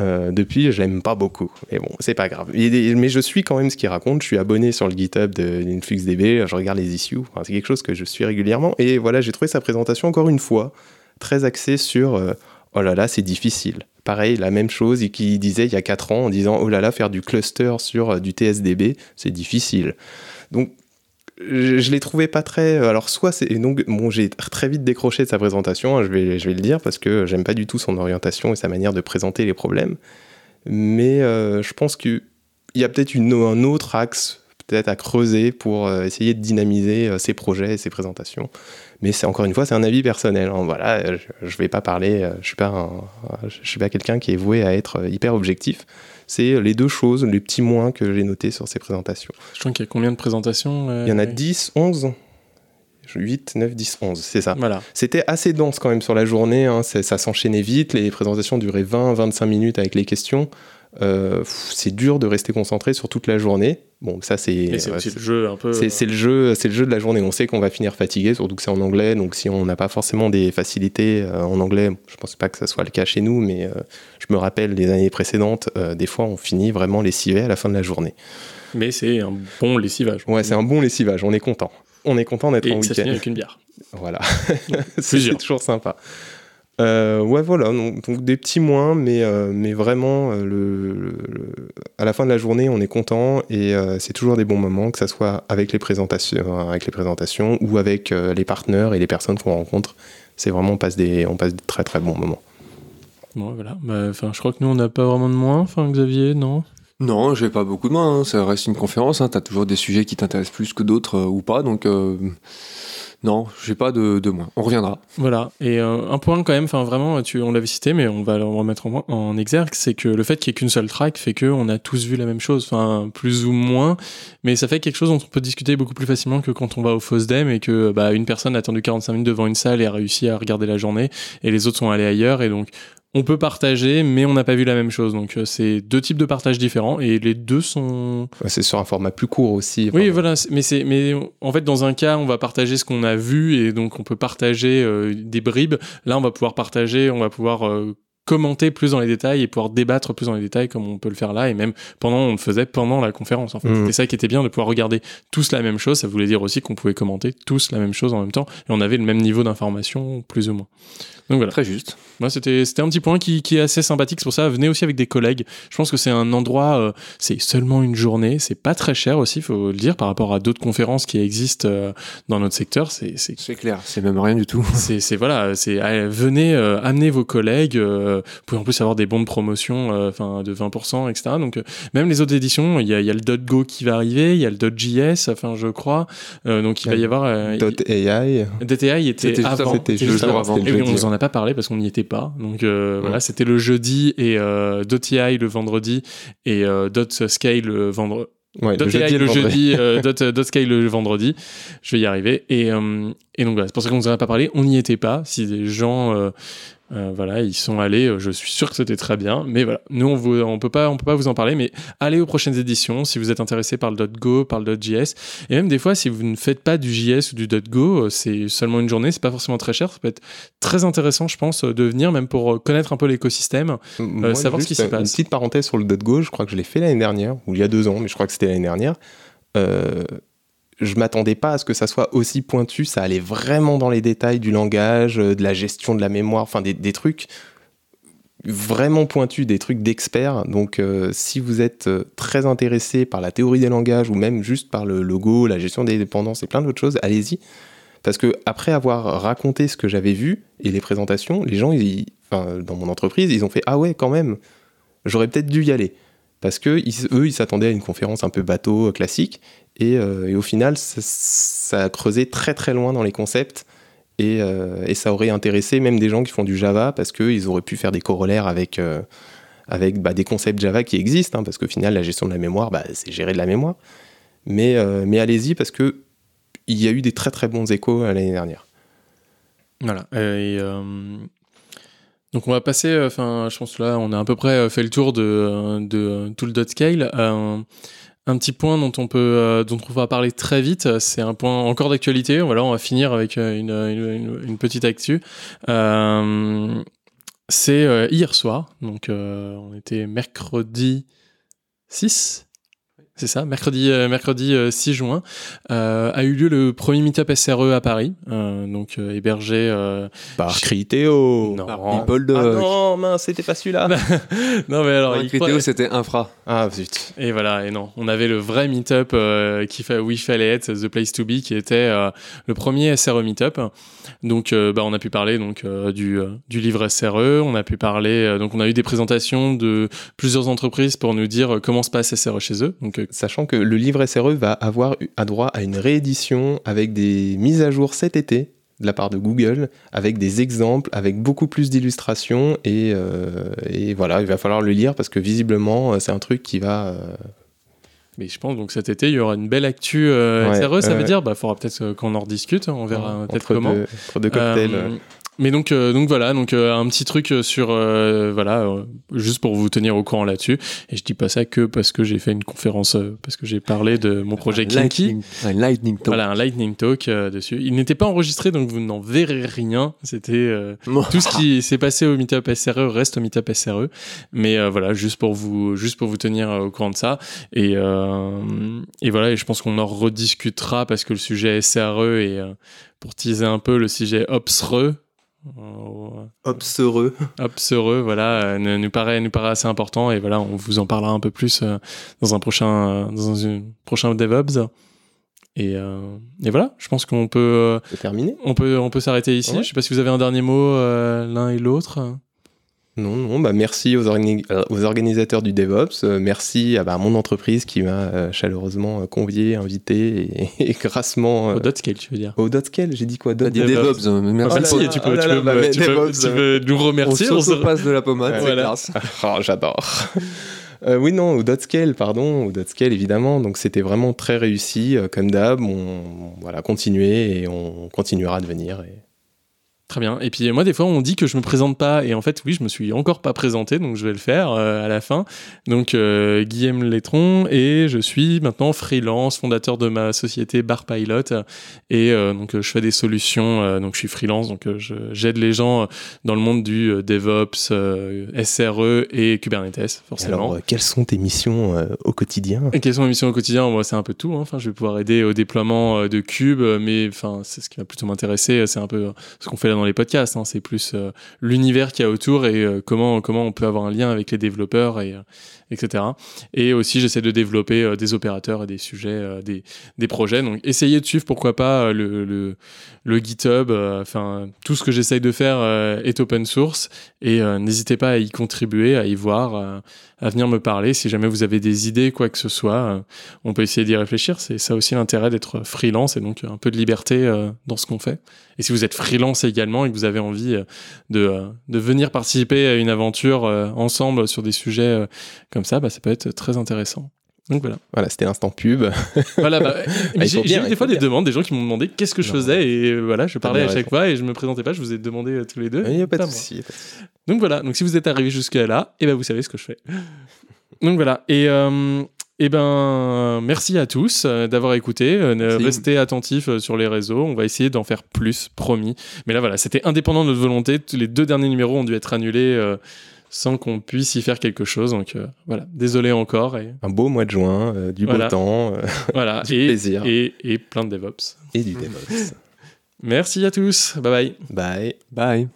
Euh, depuis, je l'aime pas beaucoup. Mais bon, c'est pas grave. mais je suis quand même ce qu'il raconte. Je suis abonné sur le GitHub d'InfluxDB. Je regarde les issues. c'est quelque chose que je suis régulièrement. Et voilà, j'ai trouvé sa présentation encore une fois très axée sur euh, oh là là, c'est difficile. Pareil, la même chose qu'il disait il y a 4 ans en disant oh là là, faire du cluster sur euh, du TSDB, c'est difficile. Donc je, l'ai trouvé pas très. Alors, soit c'est. Donc, bon, j'ai très vite décroché de sa présentation, hein, je, vais, je vais le dire, parce que j'aime pas du tout son orientation et sa manière de présenter les problèmes. Mais euh, je pense qu'il y a peut-être un autre axe peut-être à creuser pour euh, essayer de dynamiser euh, ses projets et ses présentations. Mais c'est encore une fois, c'est un avis personnel. Hein. Voilà, je, ne vais pas parler. Je suis pas, je suis pas quelqu'un qui est voué à être hyper objectif c'est les deux choses, les petits moins que j'ai notés sur ces présentations. Je trouve qu'il y a combien de présentations euh, Il y en a 10, 11 8, 9, 10, 11, c'est ça. Voilà. C'était assez dense quand même sur la journée, hein. ça s'enchaînait vite, les présentations duraient 20, 25 minutes avec les questions. Euh, c'est dur de rester concentré sur toute la journée. Bon, ça c'est. c'est le jeu un peu. C'est le jeu, c'est le jeu de la journée. On sait qu'on va finir fatigué, surtout que c'est en anglais. Donc si on n'a pas forcément des facilités euh, en anglais, je pense pas que ça soit le cas chez nous, mais euh, je me rappelle les années précédentes, des fois on finit vraiment lessivé à la fin de la journée. Mais c'est un bon lessivage. Ouais, c'est un bon lessivage. On est content. On est content d'être en week-end. ça finit avec une bière. Voilà. c'est toujours sympa. Euh, ouais, voilà, donc, des petits moins, mais, euh, mais vraiment, euh, le, à la fin de la journée, on est content et c'est toujours des bons moments, que ce soit avec les présentations, avec les présentations ou avec les partenaires et les personnes qu'on rencontre. C'est vraiment, on passe, des, on passe des très très bons moments. Bon, voilà. Bah, je crois que nous, on n'a pas vraiment de moins, enfin, Xavier, non? Non, j'ai pas beaucoup de moins. Hein. Ça reste une conférence. Hein. Tu as toujours des sujets qui t'intéressent plus que d'autres ou pas. Donc, non, j'ai pas de, de moins. On reviendra. Voilà. Et euh, un point quand même, enfin vraiment, tu, on l'avait cité, mais on va le remettre en, en exergue, c'est que le fait qu'il n'y ait qu'une seule track fait qu'on a tous vu la même chose, enfin plus ou moins, mais ça fait quelque chose dont on peut discuter beaucoup plus facilement que quand on va au FOSDEM et que bah, une personne a attendu 45 minutes devant une salle et a réussi à regarder la journée et les autres sont allés ailleurs et donc on peut partager, mais on n'a pas vu la même chose. Donc, euh, c'est deux types de partage différents et les deux sont. c'est sur un format plus court aussi. Oui, voilà. Mais c'est, mais en fait, dans un cas, on va partager ce qu'on a vu et donc on peut partager euh, des bribes. Là, on va pouvoir partager, on va pouvoir euh, commenter plus dans les détails et pouvoir débattre plus dans les détails comme on peut le faire là et même pendant on le faisait pendant la conférence en fait. Mmh. C'était ça qui était bien de pouvoir regarder tous la même chose, ça voulait dire aussi qu'on pouvait commenter tous la même chose en même temps et on avait le même niveau d'information plus ou moins. Donc voilà. Très juste. Moi, c'était c'était un petit point qui, qui est assez sympathique. C'est pour ça, venez aussi avec des collègues. Je pense que c'est un endroit, euh, c'est seulement une journée, c'est pas très cher aussi, faut le dire, par rapport à d'autres conférences qui existent euh, dans notre secteur. C'est c'est clair, c'est même rien du tout. c'est voilà, c'est venez euh, amener vos collègues. Vous pouvez en plus avoir des bons de promotion, enfin de 20%, etc. Donc même les autres éditions, il y a, y a le .go qui va arriver, il y a le .js, enfin je crois. donc il va y avoir .ai. .ai était avant. C'était juste avant. Et on vous en a pas parlé parce qu'on n'y était pas. Donc euh, voilà, c'était le jeudi et euh, .ti le vendredi et euh, .scale le vendredi. Ouais, le, jeudi, le, jeudi, euh, dot, dot Sky le vendredi. Je vais y arriver. Et, euh, et donc voilà, c'est pour ça qu'on ne vous en a pas parlé. On n'y était pas. Si des gens euh, euh, voilà, ils sont allés. Euh, je suis sûr que c'était très bien, mais voilà, nous on, vous, on peut pas, on peut pas vous en parler, mais allez aux prochaines éditions si vous êtes intéressé par le .go, par le .js, et même des fois si vous ne faites pas du JS ou du .go, euh, c'est seulement une journée, c'est pas forcément très cher, ça peut être très intéressant, je pense, de venir même pour connaître un peu l'écosystème, savoir ce qui s'y passe. Une petite parenthèse sur le .go, je crois que je l'ai fait l'année dernière ou il y a deux ans, mais je crois que c'était l'année dernière. Euh, je m'attendais pas à ce que ça soit aussi pointu. Ça allait vraiment dans les détails du langage, euh, de la gestion de la mémoire, enfin des, trucs vraiment pointus, des trucs d'experts. Donc euh, si vous êtes euh, très intéressé par la théorie des langages ou même juste par le logo, la gestion des dépendances et plein d'autres choses, allez-y. Parce que après avoir raconté ce que j'avais vu et les présentations, les gens, dans mon entreprise, ils ont fait ah ouais quand même, j'aurais peut-être dû y aller parce que eux, ils s'attendaient à une conférence un peu bateau classique, euh, et, au final, ça, a creusé très très loin dans les concepts. Euh, et, ça aurait intéressé même des gens qui font du Java parce qu'ils auraient pu faire des corollaires avec, euh, avec bah, des concepts Java qui existent, hein, parce qu'au final, la gestion de la mémoire, bah, c'est gérer de la mémoire. Mais, allez-y parce qu'il y a eu des très très bons échos l'année dernière. Voilà. Et, donc on va passer, enfin, je pense là, on a à peu près fait le tour de, de tout le dot scale. Un petit point dont on peut, euh, dont on va parler très vite, c'est un point encore d'actualité. Voilà, on va finir avec euh, une, petite actu. Euh, c'est euh, hier soir, donc euh, on était mercredi 6 c'est ça, mercredi, euh, mercredi 6 juin, a eu lieu le premier meetup SRE à Paris, donc hébergé par Critéo. Non, Par People de... Ah non, mince, c'était pas celui-là. non mais alors, Non, il Critéo, c'était infra. ah zut. Et voilà, et non, on avait le vrai meetup euh, qui fait, où il fallait être, The Place to Be, qui était euh, le premier SRE meetup. Donc, euh, bah, on a pu parler donc euh, du, euh, du livre SRE, on a pu parler, euh, donc on a eu des présentations de plusieurs entreprises pour nous dire euh, comment se passe SRE chez eux. Donc, euh, Sachant que le livre SRE va avoir à droit à une réédition avec des mises à jour cet été de la part de Google, avec des exemples, avec beaucoup plus d'illustrations et, euh, et voilà, il va falloir le lire parce que visiblement euh, c'est un truc qui va euh, mais je pense donc cet été il y aura une belle actu euh, Ouais, SRE. Ça veut dire, bah, faudra peut-être qu'on en rediscute. On verra peut-être comment. deux, entre deux cocktails. Mais donc, euh, donc voilà, donc euh, un petit truc euh, sur euh, voilà, euh, juste pour vous tenir au courant là-dessus. Et je dis pas ça que parce que j'ai fait une conférence, euh, parce que j'ai parlé de mon projet Un Kinky. lightning, un lightning talk. Voilà, un lightning talk euh, dessus. Il n'était pas enregistré, donc vous n'en verrez rien. C'était euh, tout ce qui s'est passé au Meetup SRE reste au Meetup SRE. Mais euh, voilà, juste pour vous, juste pour vous tenir au courant de ça. Et, euh, et voilà, et je pense qu'on en rediscutera parce que le sujet SRE et euh, pour teaser un peu le sujet OPSRE. Euh, Obsereux. Obsereux, voilà, euh, nous, paraît, nous paraît assez important et voilà, on vous en parlera un peu plus euh, dans un prochain, dans un prochain DevOps. Et, euh, et voilà, je pense qu'on peut, euh, terminé on peut, on peut s'arrêter ici. Ouais. Je sais pas si vous avez un dernier mot euh, l'un et l'autre. Non, non, bah merci aux, organi- euh, aux organisateurs du DevOps, euh, merci à bah, mon entreprise qui m'a euh, chaleureusement convié, invité et, et grassement... euh, Au dot scale, tu veux dire. au Dotscale, j'ai dit quoi Dot dit DevOps. DevOps, hein, Ah, merci. bah, si, tu oh peux, tu me- tu nous On remercier. on se- passe de la pommade, voilà. Ah, j'adore. Euh, oui, non, au Dotscale, pardon, au Dotscale, évidemment. Donc, c'était vraiment très réussi, euh, comme d'hab. On, voilà, continuer et on continuera de venir. Et... Très bien. Et puis moi, des fois, on dit que je me présente pas, et en fait, oui, je me suis encore pas présenté, donc je vais le faire euh, à la fin. Donc, euh, Guillaume Létron, et je suis maintenant freelance, fondateur de ma société Bar Pilot, et euh, donc je fais des solutions. donc, je suis freelance, donc j'aide les gens dans le monde du DevOps, SRE et Kubernetes, Et forcément. alors, quelles sont tes missions au quotidien? Et quelles sont mes missions au quotidien? Moi, c'est un peu tout. hein. Enfin, je vais pouvoir aider au déploiement de Cube, mais enfin, c'est ce qui va plutôt m'intéresser. C'est un peu ce qu'on fait là dans les podcasts. hein. C'est plus euh, l'univers qu'il y a autour et euh, comment comment on peut avoir un lien avec les développeurs et euh, etc. Et aussi, j'essaie de développer euh, des opérateurs et des sujets, euh, des des projets. Donc, essayez de suivre pourquoi pas euh, le le, le GitHub. Enfin, tout ce que j'essaye de faire est open source et n'hésitez pas à y contribuer, à y voir. à venir me parler si jamais vous avez des idées, quoi que ce soit. on peut essayer d'y réfléchir. C'est ça aussi l'intérêt d'être freelance et donc un peu de liberté dans ce qu'on fait. Et si vous êtes freelance également et que vous avez envie de, de venir participer à une aventure ensemble sur des sujets euh, comme ça, bah, ça peut être très intéressant. Donc voilà. Voilà, c'était l'instant pub. voilà bah, il j'ai eu des fois des bien. demandes, des gens qui m'ont demandé qu'est-ce que je Non. faisais et euh, voilà, je parlais à chaque fois et je me présentais pas, je vous ai demandé euh, tous les deux. Il n'y a pas de souci. Donc voilà, donc si vous êtes arrivé jusqu'à là, et ben vous savez ce que je fais. Donc voilà, et euh, eh ben merci à tous euh, d'avoir écouté, restez attentifs sur les réseaux, on va essayer d'en faire plus, promis. Mais là voilà, c'était indépendant de notre volonté, les deux derniers numéros ont dû être annulés sans qu'on puisse y faire quelque chose, donc euh, voilà, désolé encore, et Un beau mois de juin, euh, du Voilà. beau temps euh, voilà, Du et, plaisir. Et, et plein de DevOps. et du DevOps. Merci à tous, bye bye. Bye. Bye.